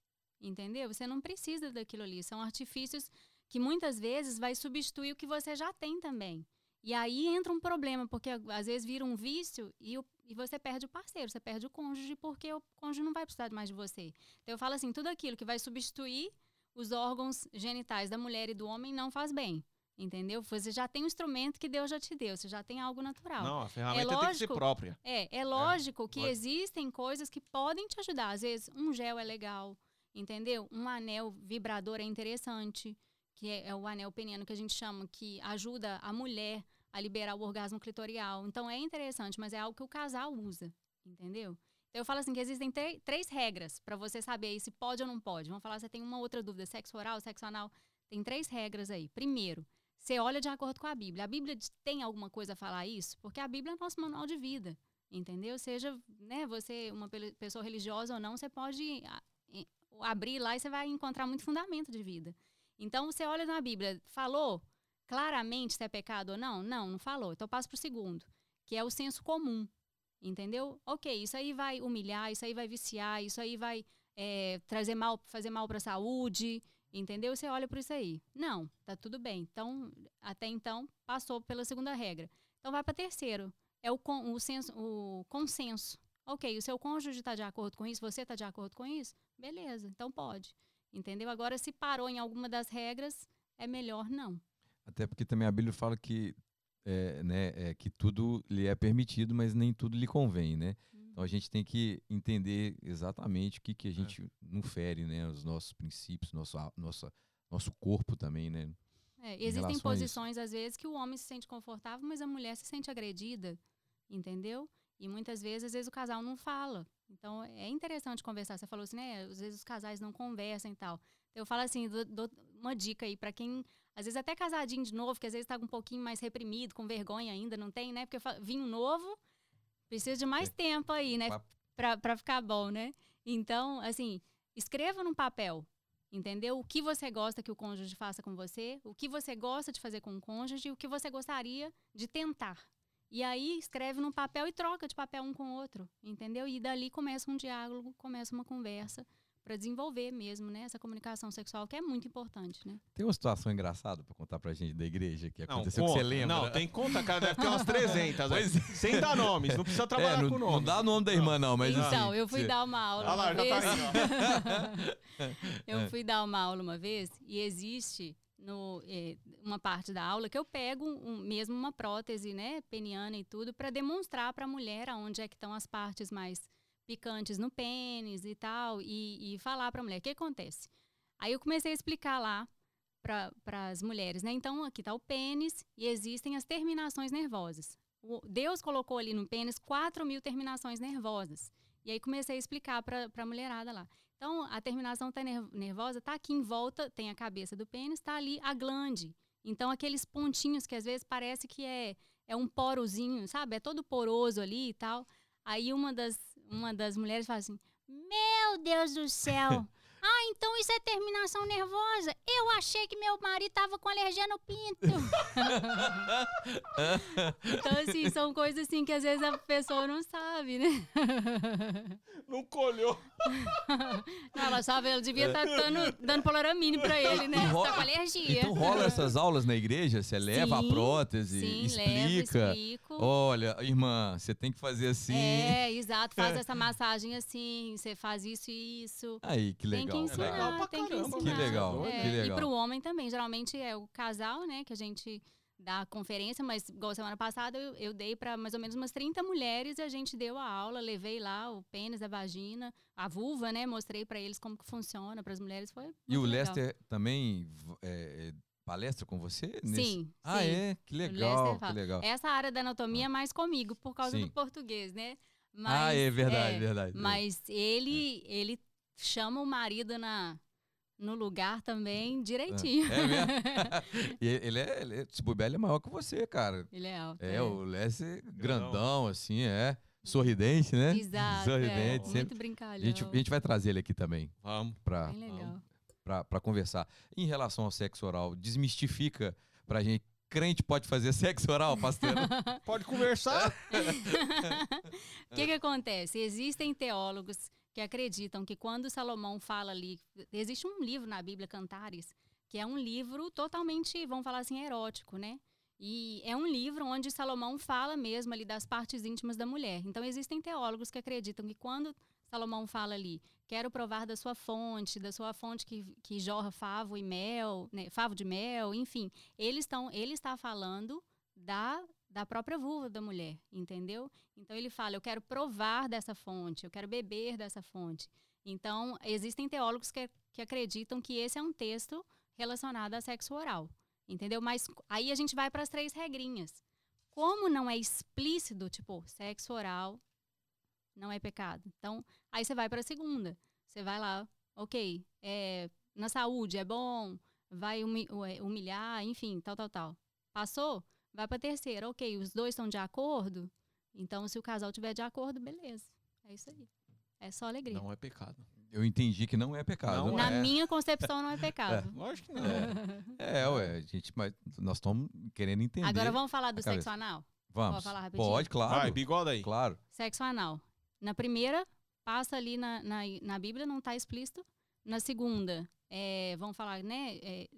Entendeu? Você não precisa daquilo ali. São artifícios que muitas vezes vai substituir o que você já tem também. E aí entra um problema, porque às vezes vira um vício e, o- e você perde o parceiro, você perde o cônjuge, porque o cônjuge não vai precisar mais de você. Então eu falo assim, tudo aquilo que vai substituir os órgãos genitais da mulher e do homem não faz bem. Entendeu? Você já tem um instrumento que Deus já te deu, você já tem algo natural. Não, a ferramenta tem que ser lógico. própria. É, é lógico que lógico. existem coisas que podem te ajudar. Às vezes, um gel é legal, entendeu? Um anel vibrador é interessante, que é, é o anel peniano que a gente chama, que ajuda a mulher a liberar o orgasmo clitorial. Então, é interessante, mas é algo que o casal usa, entendeu? Então, eu falo assim, que existem três regras para você saber aí se pode ou não pode. Vamos falar, você tem uma outra dúvida, sexo oral, sexo anal. Tem três regras aí. Primeiro, você olha de acordo com a Bíblia. A Bíblia tem alguma coisa a falar isso? Porque a Bíblia é nosso manual de vida, entendeu? Seja, né, você uma pe- pessoa religiosa ou não, você pode abrir lá e você vai encontrar muito fundamento de vida. Então, você olha na Bíblia, falou claramente se é pecado ou não? Não, não falou. Então, passo para o segundo, que é o senso comum, entendeu? Ok, isso aí vai humilhar, isso aí vai viciar, isso aí vai é, trazer mal, fazer mal para a saúde, entendeu? Você olha por isso aí. Não, tá tudo bem. Então, até então, passou pela segunda regra. Então, vai para terceiro. É o, con- o, senso, o consenso. Ok, o seu cônjuge está de acordo com isso, você está de acordo com isso? Beleza, então pode. Entendeu? Agora, se parou em alguma das regras, é melhor não. Até porque também a Bíblia fala que, é, né, é, que tudo lhe é permitido, mas nem tudo lhe convém, né? Então a gente tem que entender exatamente o que, que a gente não fere, né? Os nossos princípios, nosso, nossa, nosso corpo também, né? É, Em existem posições, às vezes, que o homem se sente confortável, mas a mulher se sente agredida, entendeu? E muitas vezes, às vezes, o casal não fala. Então, é interessante conversar. Você falou assim, né? Às vezes os casais não conversam e tal. Eu falo assim, dou, dou uma dica aí pra quem, às vezes até casadinho de novo, que às vezes tá um pouquinho mais reprimido, com vergonha ainda, não tem, né? Porque eu falo, vinho novo precisa de mais É. tempo aí, né? Pra ficar bom, né? Então, assim, escreva num papel, entendeu? O que você gosta que o cônjuge faça com você, o que você gosta de fazer com o cônjuge e o que você gostaria de tentar. E aí escreve num papel e troca de papel um com o outro, entendeu? E dali começa um diálogo, começa uma conversa para desenvolver mesmo, né? Essa comunicação sexual que é muito importante, né? Tem uma situação engraçada pra contar pra gente da igreja que Não, aconteceu que você conta. lembra? Não, tem conta, cara, deve ter umas 300. aí. Pois é. Sem dar nomes, não precisa trabalhar É, não, com não nome. dá nome da irmã, não, mas então, assim, eu fui você- dar uma aula Olha lá, uma já tá vez. rindo, eu É. fui dar uma aula uma vez e existe no, eh, uma parte da aula que eu pego um- mesmo uma prótese, né, peniana e tudo, para demonstrar para a mulher aonde é que estão as partes mais picantes no pênis e tal, e, e falar para a mulher o que acontece. Aí eu comecei a explicar lá para as mulheres, né? Então aqui está o pênis e existem as terminações nervosas. O- Deus colocou ali no pênis 4 mil terminações nervosas. E aí comecei a explicar para a mulherada lá. Então, a terminação tá ner- nervosa está aqui em volta, tem a cabeça do pênis, está ali a glande. Então, aqueles pontinhos que às vezes parece que é, é um porozinho, sabe? É todo poroso ali e tal. Aí uma das, uma das mulheres fala assim: Meu Deus do céu! Ah, então isso é terminação nervosa. Eu achei que meu marido tava com alergia no pinto. então, assim, são coisas assim que às vezes a pessoa não sabe, né? Não colhou. Não, ela sabe, ela devia estar dando, dando polaramine pra ele, né? Ro- Você tá com alergia. Então rola essas aulas na igreja? Você leva a Sim, prótese, Sim, explica. levo, explico. Olha, irmã, você tem que fazer assim. É, exato. Faz essa massagem assim, você faz isso e isso. Aí, que Tem legal. que ensinar, legal pra tem que caramba, ensinar. Que legal, É, que E legal. pro homem também, geralmente é o casal, né, que a gente dar conferência, mas igual semana passada eu, eu dei para mais ou menos umas 30 mulheres e a gente deu a aula, levei lá o pênis, a vagina, a vulva, né? Mostrei para eles como que funciona para as mulheres, foi E o legal. Lester também é, palestra com você? nesse- Sim, Ah, sim. é? Que legal, que legal. Essa área da anatomia é mais comigo por causa Sim. do português, né? ah, é verdade, é, verdade. Mas ele, ele chama o marido na, no lugar também direitinho. É mesmo? E ele é, ele é, se bobear, ele é maior que você, cara. ele é alto. É, o Lester grandão, Grandão. assim, é. Sorridente, né? Exato. Sorridente, é, sempre. muito brincalhão. A gente, a gente vai trazer ele aqui também Vamos. pra, Bem legal. pra, pra conversar. Em relação ao sexo oral, desmistifica pra gente. Crente pode fazer sexo oral, pastor? Pode conversar. O que, que acontece? Existem teólogos que acreditam que quando Salomão fala ali, existe um livro na Bíblia, Cantares, que é um livro totalmente, vamos falar assim, erótico, né? E é um livro onde Salomão fala mesmo ali das partes íntimas da mulher. Então existem teólogos que acreditam que quando Salomão fala ali, quero provar da sua fonte, da sua fonte que, que jorra favo e mel, né, favo de mel, enfim, eles estão, ele está falando da da própria vulva da mulher, entendeu? Então ele fala, eu quero provar dessa fonte, eu quero beber dessa fonte. Então, existem teólogos que, que acreditam que esse é um texto relacionado a sexo oral, entendeu? Mas aí a gente vai para as três regrinhas. Como não é explícito, tipo, sexo oral não é pecado. Então, aí você vai para a segunda. Você vai lá, ok, é, na saúde é bom, vai é, humilhar, enfim, tal, tal, tal. Passou? Vai para a terceira, ok, os dois estão de acordo? Então, se o casal tiver de acordo, beleza. É isso aí. É só alegria. Não é pecado. Eu entendi que não é pecado. Não Na é. minha concepção, não é pecado. Lógico que não. É, ué, a gente, mas nós estamos querendo entender. Agora vamos falar do sexo anal? Vamos. Vou falar rapidinho? Pode, claro. Vai, bigoda aí. Claro. Sexo anal. Na primeira, passa ali na, na, na Bíblia, não está explícito. Na segunda, é, vamos falar, né? é,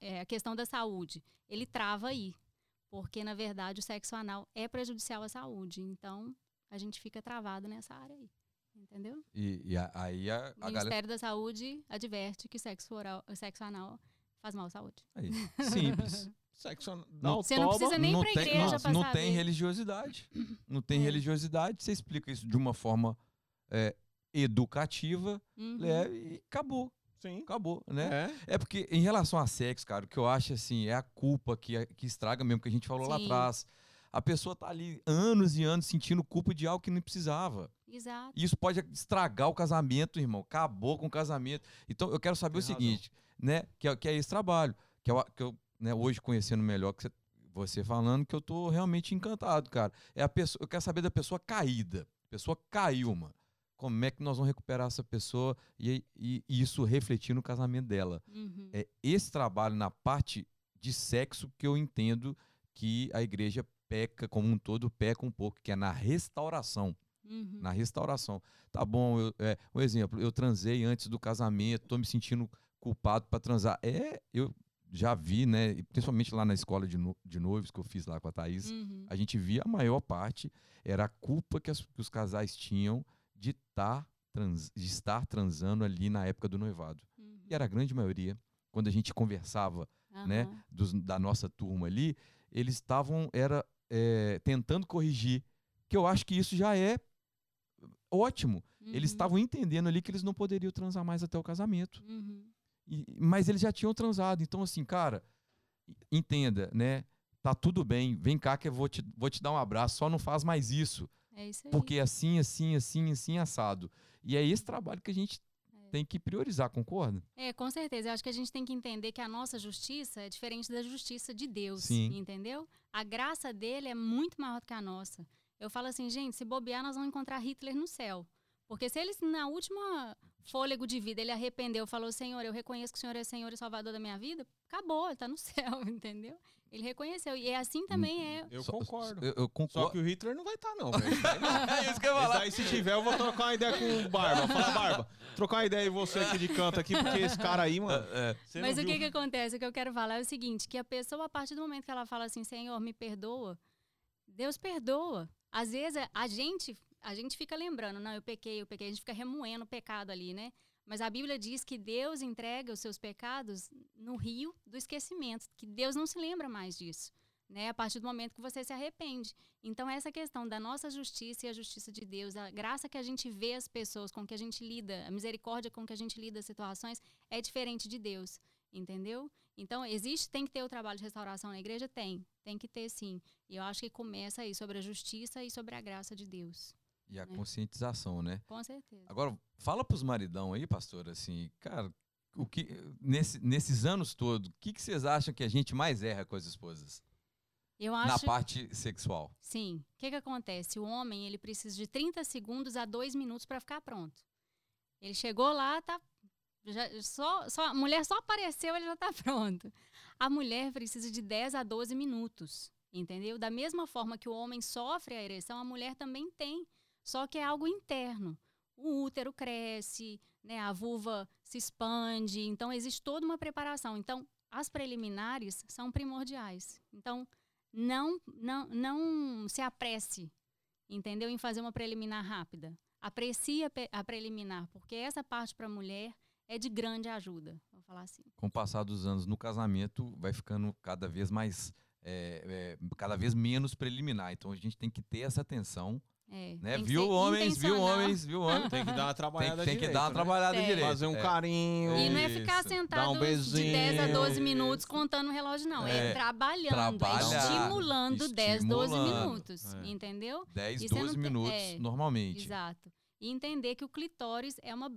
é, a questão da saúde. Ele trava aí. Porque, na verdade, o sexo anal é prejudicial à saúde. Então, a gente fica travado nessa área aí. Entendeu? E, e a- aí a, O a galera. Ministério da Saúde adverte que sexo, oral, sexo anal faz mal à saúde. Aí, simples. Sexo an- Não, Dá o Você não precisa nem não pra tem, igreja não, não tem religiosidade. Não tem É. religiosidade. Você explica isso de uma forma é, educativa, Uhum. leve e acabou. Sim. Acabou, né? É. É porque, em relação a sexo, cara, o que eu acho assim, é a culpa que, que estraga mesmo, que a gente falou lá Sim. atrás. A pessoa tá ali anos e anos sentindo culpa de algo que não precisava. Exato. E isso pode estragar o casamento, irmão. Acabou com o casamento. Então, eu quero saber Tem o razão. seguinte, né? Que é, que é esse trabalho. Que eu, que eu né, hoje conhecendo melhor que você, você falando, que eu tô realmente encantado, cara. É a pessoa, eu quero saber da pessoa caída. A pessoa caiu, mano. Como é que nós vamos recuperar essa pessoa e, e- e isso refletir no casamento dela? Uhum. É esse trabalho na parte de sexo que eu entendo que a igreja peca como um todo, peca um pouco, que é na restauração Uhum. na restauração. Tá bom, eu, é, um exemplo, eu transei antes do casamento, tô me sentindo culpado para transar. É, eu já vi, né, principalmente lá na escola de, no- de noivos que eu fiz lá com a Thaís, Uhum. a gente via a maior parte era a culpa que, as- que os casais tinham de, tá trans- de estar transando ali na época do noivado. Uhum. E era a grande maioria, quando a gente conversava né, Aham. dos- da nossa turma ali, eles estavam era é, tentando corrigir, que eu acho que isso já é ótimo. Eles Uhum. estavam entendendo ali que eles não poderiam transar mais até o casamento. Uhum. E- mas eles já tinham transado. Então, assim, cara, entenda, né? Tá tudo bem, vem cá que eu vou te, vou te dar um abraço, só não faz mais isso. É isso aí. Porque é assim, assim, assim, assim, assado. E é esse trabalho que a gente É. tem que priorizar, concorda? É, com certeza. Eu acho que a gente tem que entender que a nossa justiça é diferente da justiça de Deus, Sim. entendeu? A graça dele é muito maior do que a nossa. Eu falo assim, gente, se bobear, nós vamos encontrar Hitler no céu. Porque se ele, na última fôlego de vida, ele arrependeu, falou, Senhor, eu reconheço que o Senhor é Senhor e Salvador da minha vida, acabou, ele tá no céu, entendeu? Ele reconheceu. E é assim também é. Eu Só- concordo. Eu, eu Só concordo. que o Hitler não vai estar, não, velho. Esse daí não. É isso que eu ia Esse falar. daí, se tiver, eu vou trocar uma ideia com o Barba. Falar, Barba, trocar uma ideia em você aqui de canto aqui, porque esse cara aí, mano. É, você Mas o que, que acontece? O que eu quero falar é o seguinte: que a pessoa, a partir do momento que ela fala assim, Senhor, me perdoa, Deus perdoa. Às vezes a gente, a gente fica lembrando, não, eu pequei, eu pequei, a gente fica remoendo o pecado ali, né? Mas a Bíblia diz que Deus entrega os seus pecados no rio do esquecimento, que Deus não se lembra mais disso. né? A partir do momento que você se arrepende. Então, essa questão da nossa justiça e a justiça de Deus, a graça que a gente vê as pessoas, com que a gente lida, a misericórdia com que a gente lida as situações, é diferente de Deus, entendeu? Então, existe, tem que ter o trabalho de restauração na igreja? Tem, tem que ter sim. E eu acho que começa aí sobre a justiça e sobre a graça de Deus. E a né? conscientização, né? Com certeza. Agora, fala pros maridão aí, pastor, assim, cara, o que, nesse, nesses anos todos, o que, que vocês acham que a gente mais erra com as esposas? Eu Na acho, parte sexual. sim. O que que acontece? O homem, ele precisa de 30 segundos a 2 minutos para ficar pronto. Ele chegou lá, tá já, só, só, a mulher só apareceu, ele já está pronto. A mulher precisa de 10 a 12 minutos, entendeu? Da mesma forma que o homem sofre a ereção, a mulher também tem, só que é algo interno. O útero cresce, né, a vulva se expande, então existe toda uma preparação. Então, as preliminares são primordiais. Então, não, não, não se apresse, entendeu? Em fazer uma preliminar rápida. Aprecie a, preliminar, porque essa parte para a mulher é de grande ajuda. Vou falar assim. Com o passar dos anos no casamento, vai ficando cada vez mais. é, é, cada vez menos preliminar. Então a gente tem que ter essa atenção, É, né? tem que Viu, homens? Viu, homens? Viu, homens? Tem que dar uma Tem, trabalhada tem que direito, dar uma né? trabalhada Tem. direito. Fazer um é. carinho. E não é ficar sentado Dá um de beijinho. 10 a 12 Isso. minutos contando o relógio, não. É, É, trabalhando, trabalhar, é estimulando 10, 12 estimulando. minutos. É. Entendeu? 10, E você não 12 tem- minutos, é, normalmente. Exato. E entender que o clitóris é uma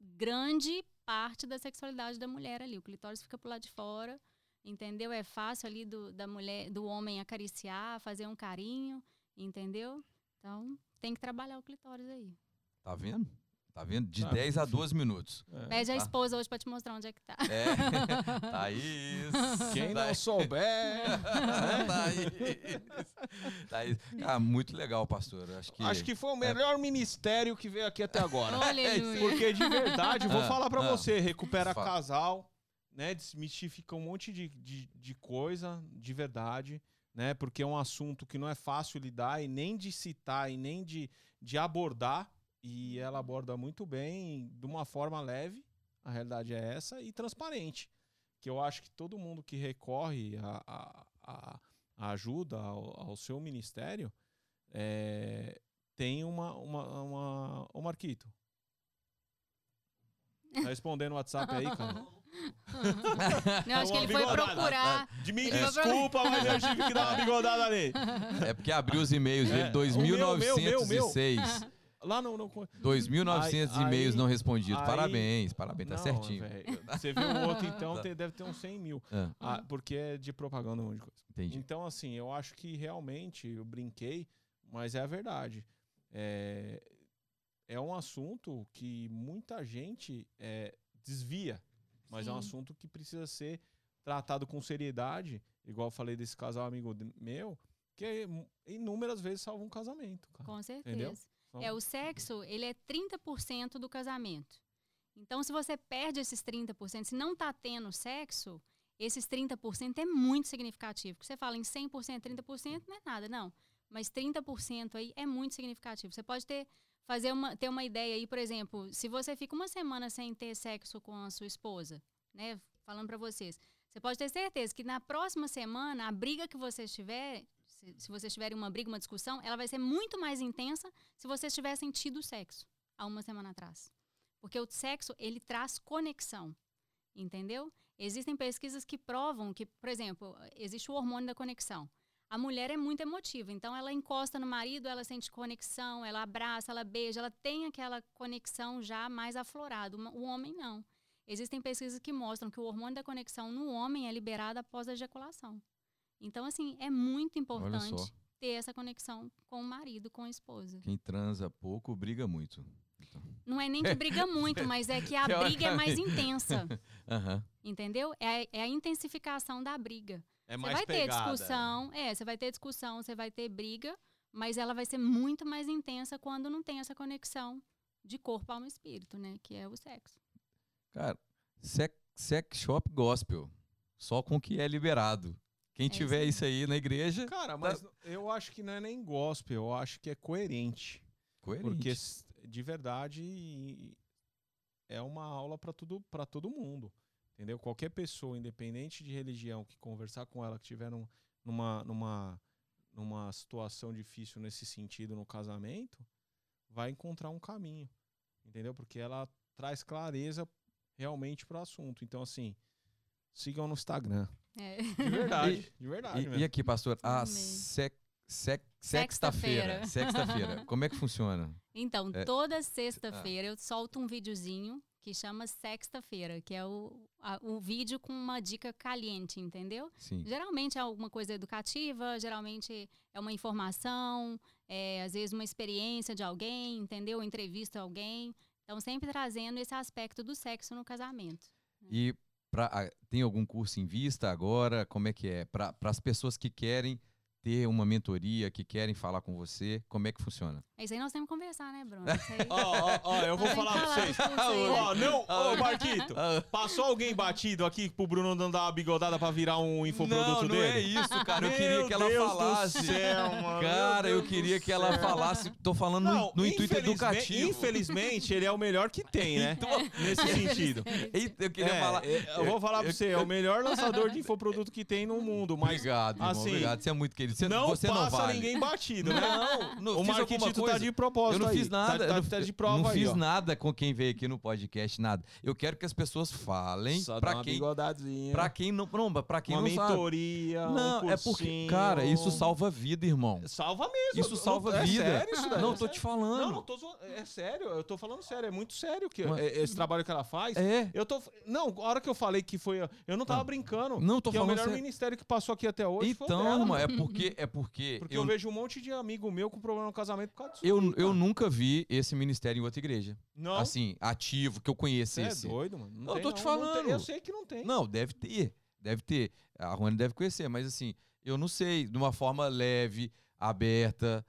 grande parte da sexualidade da mulher ali. O clitóris fica pro lado de fora, entendeu? É fácil ali do, da mulher, do homem acariciar, fazer um carinho, entendeu? Então, tem que trabalhar o clitóris aí. Tá vendo? Tá vendo? De Tá. 10 a 12 minutos. É. Pede a tá. esposa hoje pra te mostrar onde é que tá. É. tá isso. Quem tá não souber. tá isso. Tá isso. Ah, muito legal, pastor. Acho que. Acho que foi o melhor ministério que veio aqui até agora. Aleluia. Porque de verdade, vou Ah, falar pra ah. você, recupera Fala. casal, né? Desmistifica um monte de, de, de coisa de verdade, né? Porque é um assunto que não é fácil lidar e nem de citar e nem de, de abordar. E ela aborda muito bem, de uma forma leve, a realidade é essa, e transparente. Que eu acho que todo mundo que recorre a, a- a ajuda ao, ao seu ministério é, tem uma, uma, uma. Ô, Marquito. Tá respondendo o WhatsApp aí, cara? Não, acho que ele foi procurar. De mim, Ele desculpa, mas eu tive que dar uma bigodada ali. É porque abriu os e-mails dele, É, o meu, meu, meu, meu. 2.906. Lá no. no 2.900 Aí- e-mails não respondidos. aí- Parabéns, parabéns, tá Não, certinho. Você viu o outro, então, Tá. tem- deve ter uns 100 mil. Ah, Ah, porque é de propaganda, um monte de coisa. entendi. Então, assim, eu acho que realmente eu brinquei, mas é a verdade. É, é um assunto que muita gente é, desvia, mas é um Sim. assunto que precisa ser tratado com seriedade, igual eu falei desse casal amigo meu, que mu- inúmeras vezes salva um casamento, cara. Com certeza. Entendeu? Então- É, o sexo, ele é 30% do casamento. Então, se você perde esses 30%, se não tá tendo sexo, esses 30% é muito significativo. Porque você fala em 100%, 30% não é nada, não. Mas 30% aí é muito significativo. Você pode ter, fazer uma, ter uma ideia aí, por exemplo, se você fica uma semana sem ter sexo com a sua esposa, né? Falando pra vocês. Você pode ter certeza que na próxima semana, a briga que vocês tiverem, se, se vocês tiverem uma briga, uma discussão, ela vai ser muito mais intensa se vocês tivessem tido sexo há uma semana atrás. Porque o sexo, ele traz conexão. Entendeu? Existem pesquisas que provam que, por exemplo, existe o hormônio da conexão. A mulher é muito emotiva, então ela encosta no marido, ela sente conexão, ela abraça, ela beija, ela tem aquela conexão já mais aflorada. O homem não. Existem pesquisas que mostram que o hormônio da conexão no homem é liberado após a ejaculação. Então, assim, é muito importante ter essa conexão com o marido, com a esposa. Quem transa pouco briga muito. Então, Não é nem que briga muito, mas é que a briga é mais intensa, Aham. entendeu? É, é a intensificação da briga. É Você vai ter discussão, é, você vai ter discussão, você vai ter briga, mas ela vai ser muito mais intensa quando não tem essa conexão de corpo, alma e espírito, né? Que é o sexo. Cara, sex, sex shop gospel. Só com o que é liberado. Quem É tiver isso aí na igreja, Cara, mas eu acho que não é nem gospel, eu acho que é coerente. coerente. Porque de verdade é uma aula para tudo para todo mundo. Entendeu? Qualquer pessoa, independente de religião, que conversar com ela, que tiver num, numa, numa, numa situação difícil nesse sentido no casamento, vai encontrar um caminho. Entendeu? Porque ela traz clareza realmente para o assunto. Então, assim, sigam no Instagram. É. De verdade, de verdade. E, e aqui, pastor, a Amei. sec, sec, Sexta-feira. sexta-feira. Sexta-feira. Como é que funciona? Então, É. toda sexta-feira eu solto um videozinho que chama Sexta-feira, que é o, a- o vídeo com uma dica caliente, entendeu? Sim. Geralmente é alguma coisa educativa, geralmente é uma informação, é, às vezes uma experiência de alguém, entendeu? Entrevista alguém. Então, sempre trazendo esse aspecto do sexo no casamento. E pra, tem algum curso em vista agora? Como é que é? Para as pessoas que querem ter uma mentoria, que querem falar com você, como é que funciona? É isso aí nós temos que conversar, né, Bruno? Ó, ó, ó, eu vou falar pra vocês. Ó, não, ô Marquito, passou alguém batido aqui pro Bruno não dar uma bigodada pra virar um infoproduto não, não dele? é isso, cara. Eu Meu queria que ela Deus do falasse. céu, mano. Cara, eu queria que ela falasse. Tô falando no- Não, no, intuito infelizme- educativo. Infelizmente, ele é o melhor que tem, né? Nesse sentido. Eu queria É, falar. é, eu vou falar pra você, é o melhor lançador de infoproduto que tem no mundo, mas Obrigado, irmão, assim, obrigado. Você é muito querido. Você não você passa não vale. ninguém batido, né? Não, não o Marquitito tá de propósito Eu não aí. fiz nada. Tá, eu tá, não, tá de eu prova não aí, fiz ó. nada com quem veio aqui no podcast, nada. Eu quero que as pessoas falem Só pra uma quem, pra quem não, não, pra quem uma não sabe. mentoria, Não, um é porque, cara, isso salva vida, irmão. Salva mesmo. Isso Não- salva é vida. Sério isso daí? Não, É tô sério. te falando. Não, não tô zoando. É sério, eu tô falando sério, é muito sério que Mas- é- esse trabalho que ela faz. É. Eu tô. Não, a hora que eu falei que foi. Eu não tava Ah. brincando. Não, tô que é o falando melhor sério. ministério que passou aqui até hoje. Então, irmão, é porque é porque, Porque eu, eu, vejo um monte de amigo meu com problema no casamento por causa disso. eu, eu cara. nunca vi esse ministério em outra igreja. Não. Assim, ativo, que eu Você é conhecesse. doido, mano. Não Não, tem, tô te não, não falando. tem. eu sei que não tem. Não, deve ter. Deve ter. A Rony deve conhecer, mas assim, eu não sei, de uma forma leve, aberta,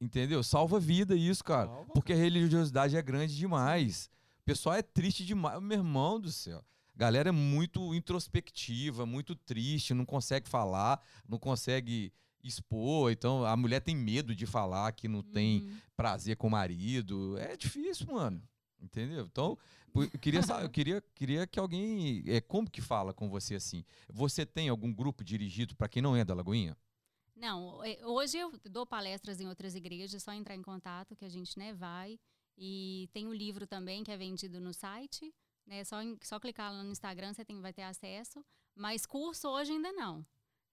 entendeu? Salva vida isso, cara. Salva, Porque a religiosidade é grande demais. O pessoal é triste demais. Meu irmão do céu. A galera é muito introspectiva, muito triste, não consegue falar, não consegue expor. Então, a mulher tem medo de falar que não tem Uhum. prazer com o marido. É difícil, mano. Entendeu? Então, eu queria, eu queria, queria que alguém. É, como que fala com você assim? Você tem algum grupo dirigido para quem não é da Lagoinha? Não, é, hoje eu dou palestras em outras igrejas, é só entrar em contato que a gente né, vai. E tem o livro também que é vendido no site, né? Só, só clicar lá no Instagram você tem, vai ter acesso. Mas curso hoje ainda não.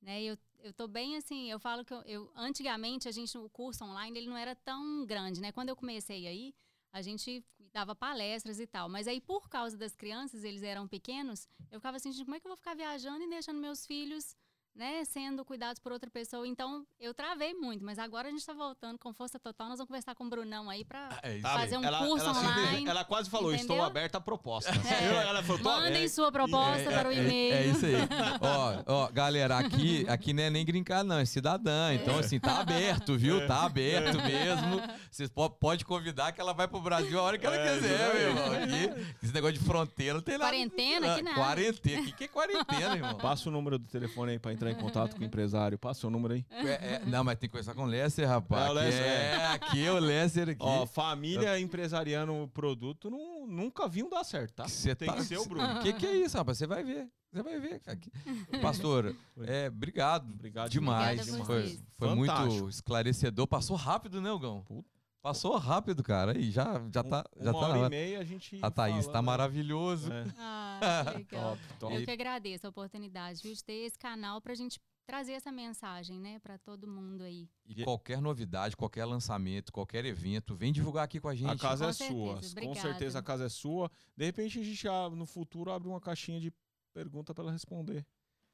Né? Eu, eu tô bem assim, eu falo que eu, eu- antigamente a gente, o curso online ele não era tão grande, né? Quando eu comecei aí, a gente dava palestras e tal. Mas aí, por causa das crianças, eles eram pequenos, eu ficava assim, como é que eu vou ficar viajando e deixando meus filhos né, sendo cuidados por outra pessoa. Então, eu travei muito, mas agora a gente tá voltando com força total. Nós vamos conversar com o Brunão aí pra É fazer um ela, curso ela, online. ela quase falou: estou entendeu? aberta a proposta. É. Ela falou: Mandem aberta. sua proposta É, para o é, e-mail. É, isso aí. ó, ó, galera, aqui, aqui não é nem brincar, não, é cidadã. Então, assim, tá aberto, viu? Tá aberto mesmo. Vocês po pode convidar que ela vai pro Brasil a hora que ela É, quiser, meu irmão. Aqui, esse negócio de fronteira não tem nada. Quarentena? Que nada. Quarentena. O que, que é quarentena, irmão? Passa o número do telefone aí pra entrar em contato com o empresário. Passa o número aí. É, é, não, mas tem que conversar com o Lesser, rapaz. É, o Aqui Lesser, é, aqui é o Lesser aqui. Ó, família empresariando produto não, nunca vi um dar certo, tá? Cê Tem tá- que ser o Bruno. O que, que é isso, rapaz? Você vai ver. Você vai ver. Aqui. Pastor, é, obrigado. Obrigado demais. A Foi, foi muito esclarecedor. Passou rápido, né, Gão? Puta. Passou rápido, cara. E já, já tá, já Uma tá hora na e meia a gente. A Thaís tá falando. maravilhoso. É, Ah, legal. top, top. Eu que agradeço a oportunidade viu, de ter esse canal pra gente trazer essa mensagem, né, para todo mundo aí. E qualquer novidade, qualquer lançamento, qualquer evento, vem divulgar aqui com a gente. A casa Com é certeza, sua. Com obrigada. certeza a casa é sua. De repente a gente ah, no futuro abre uma caixinha de pergunta pra ela responder.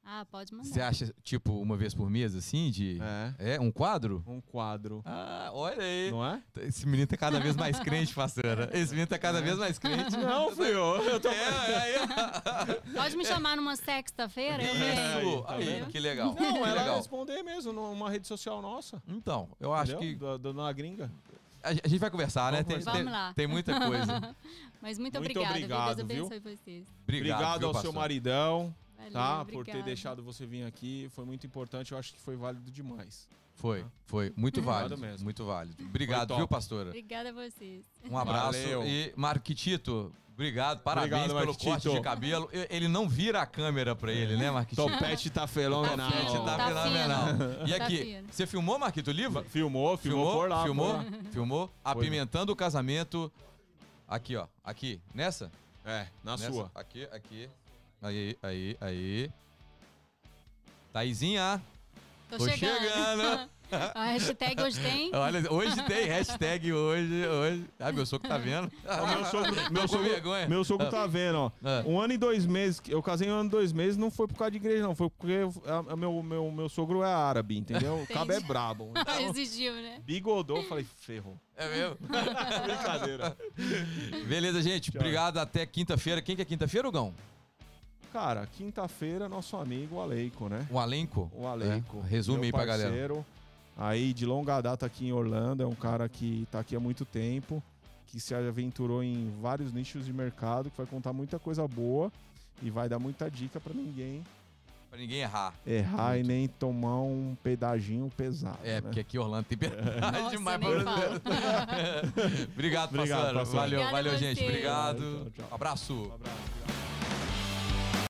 Ah, pode mandar. Você acha, tipo, uma vez por mês, assim, de... É. É, um quadro? Um quadro. Ah, olha aí. Não é? Esse menino tá cada vez mais crente, pastora. Esse menino tá cada vez mais crente. Não, fui eu. Eu tô. É, é, Pode me chamar numa sexta-feira, eu. Isso, tá aí, vendo? que legal. Não, que ela legal. responder mesmo numa rede social nossa. Então, eu acho entendeu? que Da, Gringa. a gente vai conversar, né? Vamos Tem, conversar. tem- Vamos lá. tem muita coisa. Mas muito, Muito obrigada, obrigado, viu? viu? Deus abençoe vocês. Obrigado, Obrigado viu, ao seu pastor? maridão, Valeu, tá? Por ter obrigada. deixado você vir aqui. Foi muito importante. Eu acho que foi válido demais. Foi, foi. Muito válido. mesmo. Muito válido. Obrigado, viu, pastora? Obrigada a vocês. Um abraço. Valeu. E, Marquitito, Obrigado, parabéns Obrigado, pelo Marquitito. corte de cabelo. Ele não vira a câmera pra ele, né, Marquitinho? Topete tá fenomenal. Topete tá, Tá fenomenal. E Tá aqui, fino. você filmou, Marquito, o livro? Filmou, filmou, por lá. filmou, por lá. filmou. Apimentando o casamento. Aqui, ó. Aqui. Nessa? É, na Nessa? sua. Aqui, aqui. Aí, aí, aí. Taizinha, Tô, tô chegando. chegando. A hashtag hoje tem. Olha, hoje tem hashtag hoje, hoje. Ah, meu sogro tá vendo. Ó, meu sogro, Tô meu sogro, vergonha. meu sogro tá vendo, ó. Ah. Um ano e dois meses, eu casei um ano e dois meses, não foi por causa de igreja, não. Foi porque a- a- meu, meu, meu sogro é árabe, entendeu? O cabo é brabo. Então, Existiu, né? bigodou, eu falei, ferrou. É mesmo? Brincadeira. Beleza, gente. Tchau. Obrigado. Até quinta-feira. Quem que é quinta-feira, Hugão? Cara, quinta-feira, nosso amigo o Aleico, né? O Alenco? O Aleico. É. Resume aí pra galera. parceiro, Aí, de longa data aqui em Orlando, é um cara que tá aqui há muito tempo, que se aventurou em vários nichos de mercado, que vai contar muita coisa boa e vai dar muita dica pra ninguém Pra ninguém errar. errar Muito. e nem tomar um pedadinho pesado. É, né? porque aqui Orlando tem verdade Nossa, demais nem pra. Obrigado, Obrigado, parceiro. parceiro. Valeu, valeu, gente. Obrigado. Tchau, tchau. Abraço. Um abraço.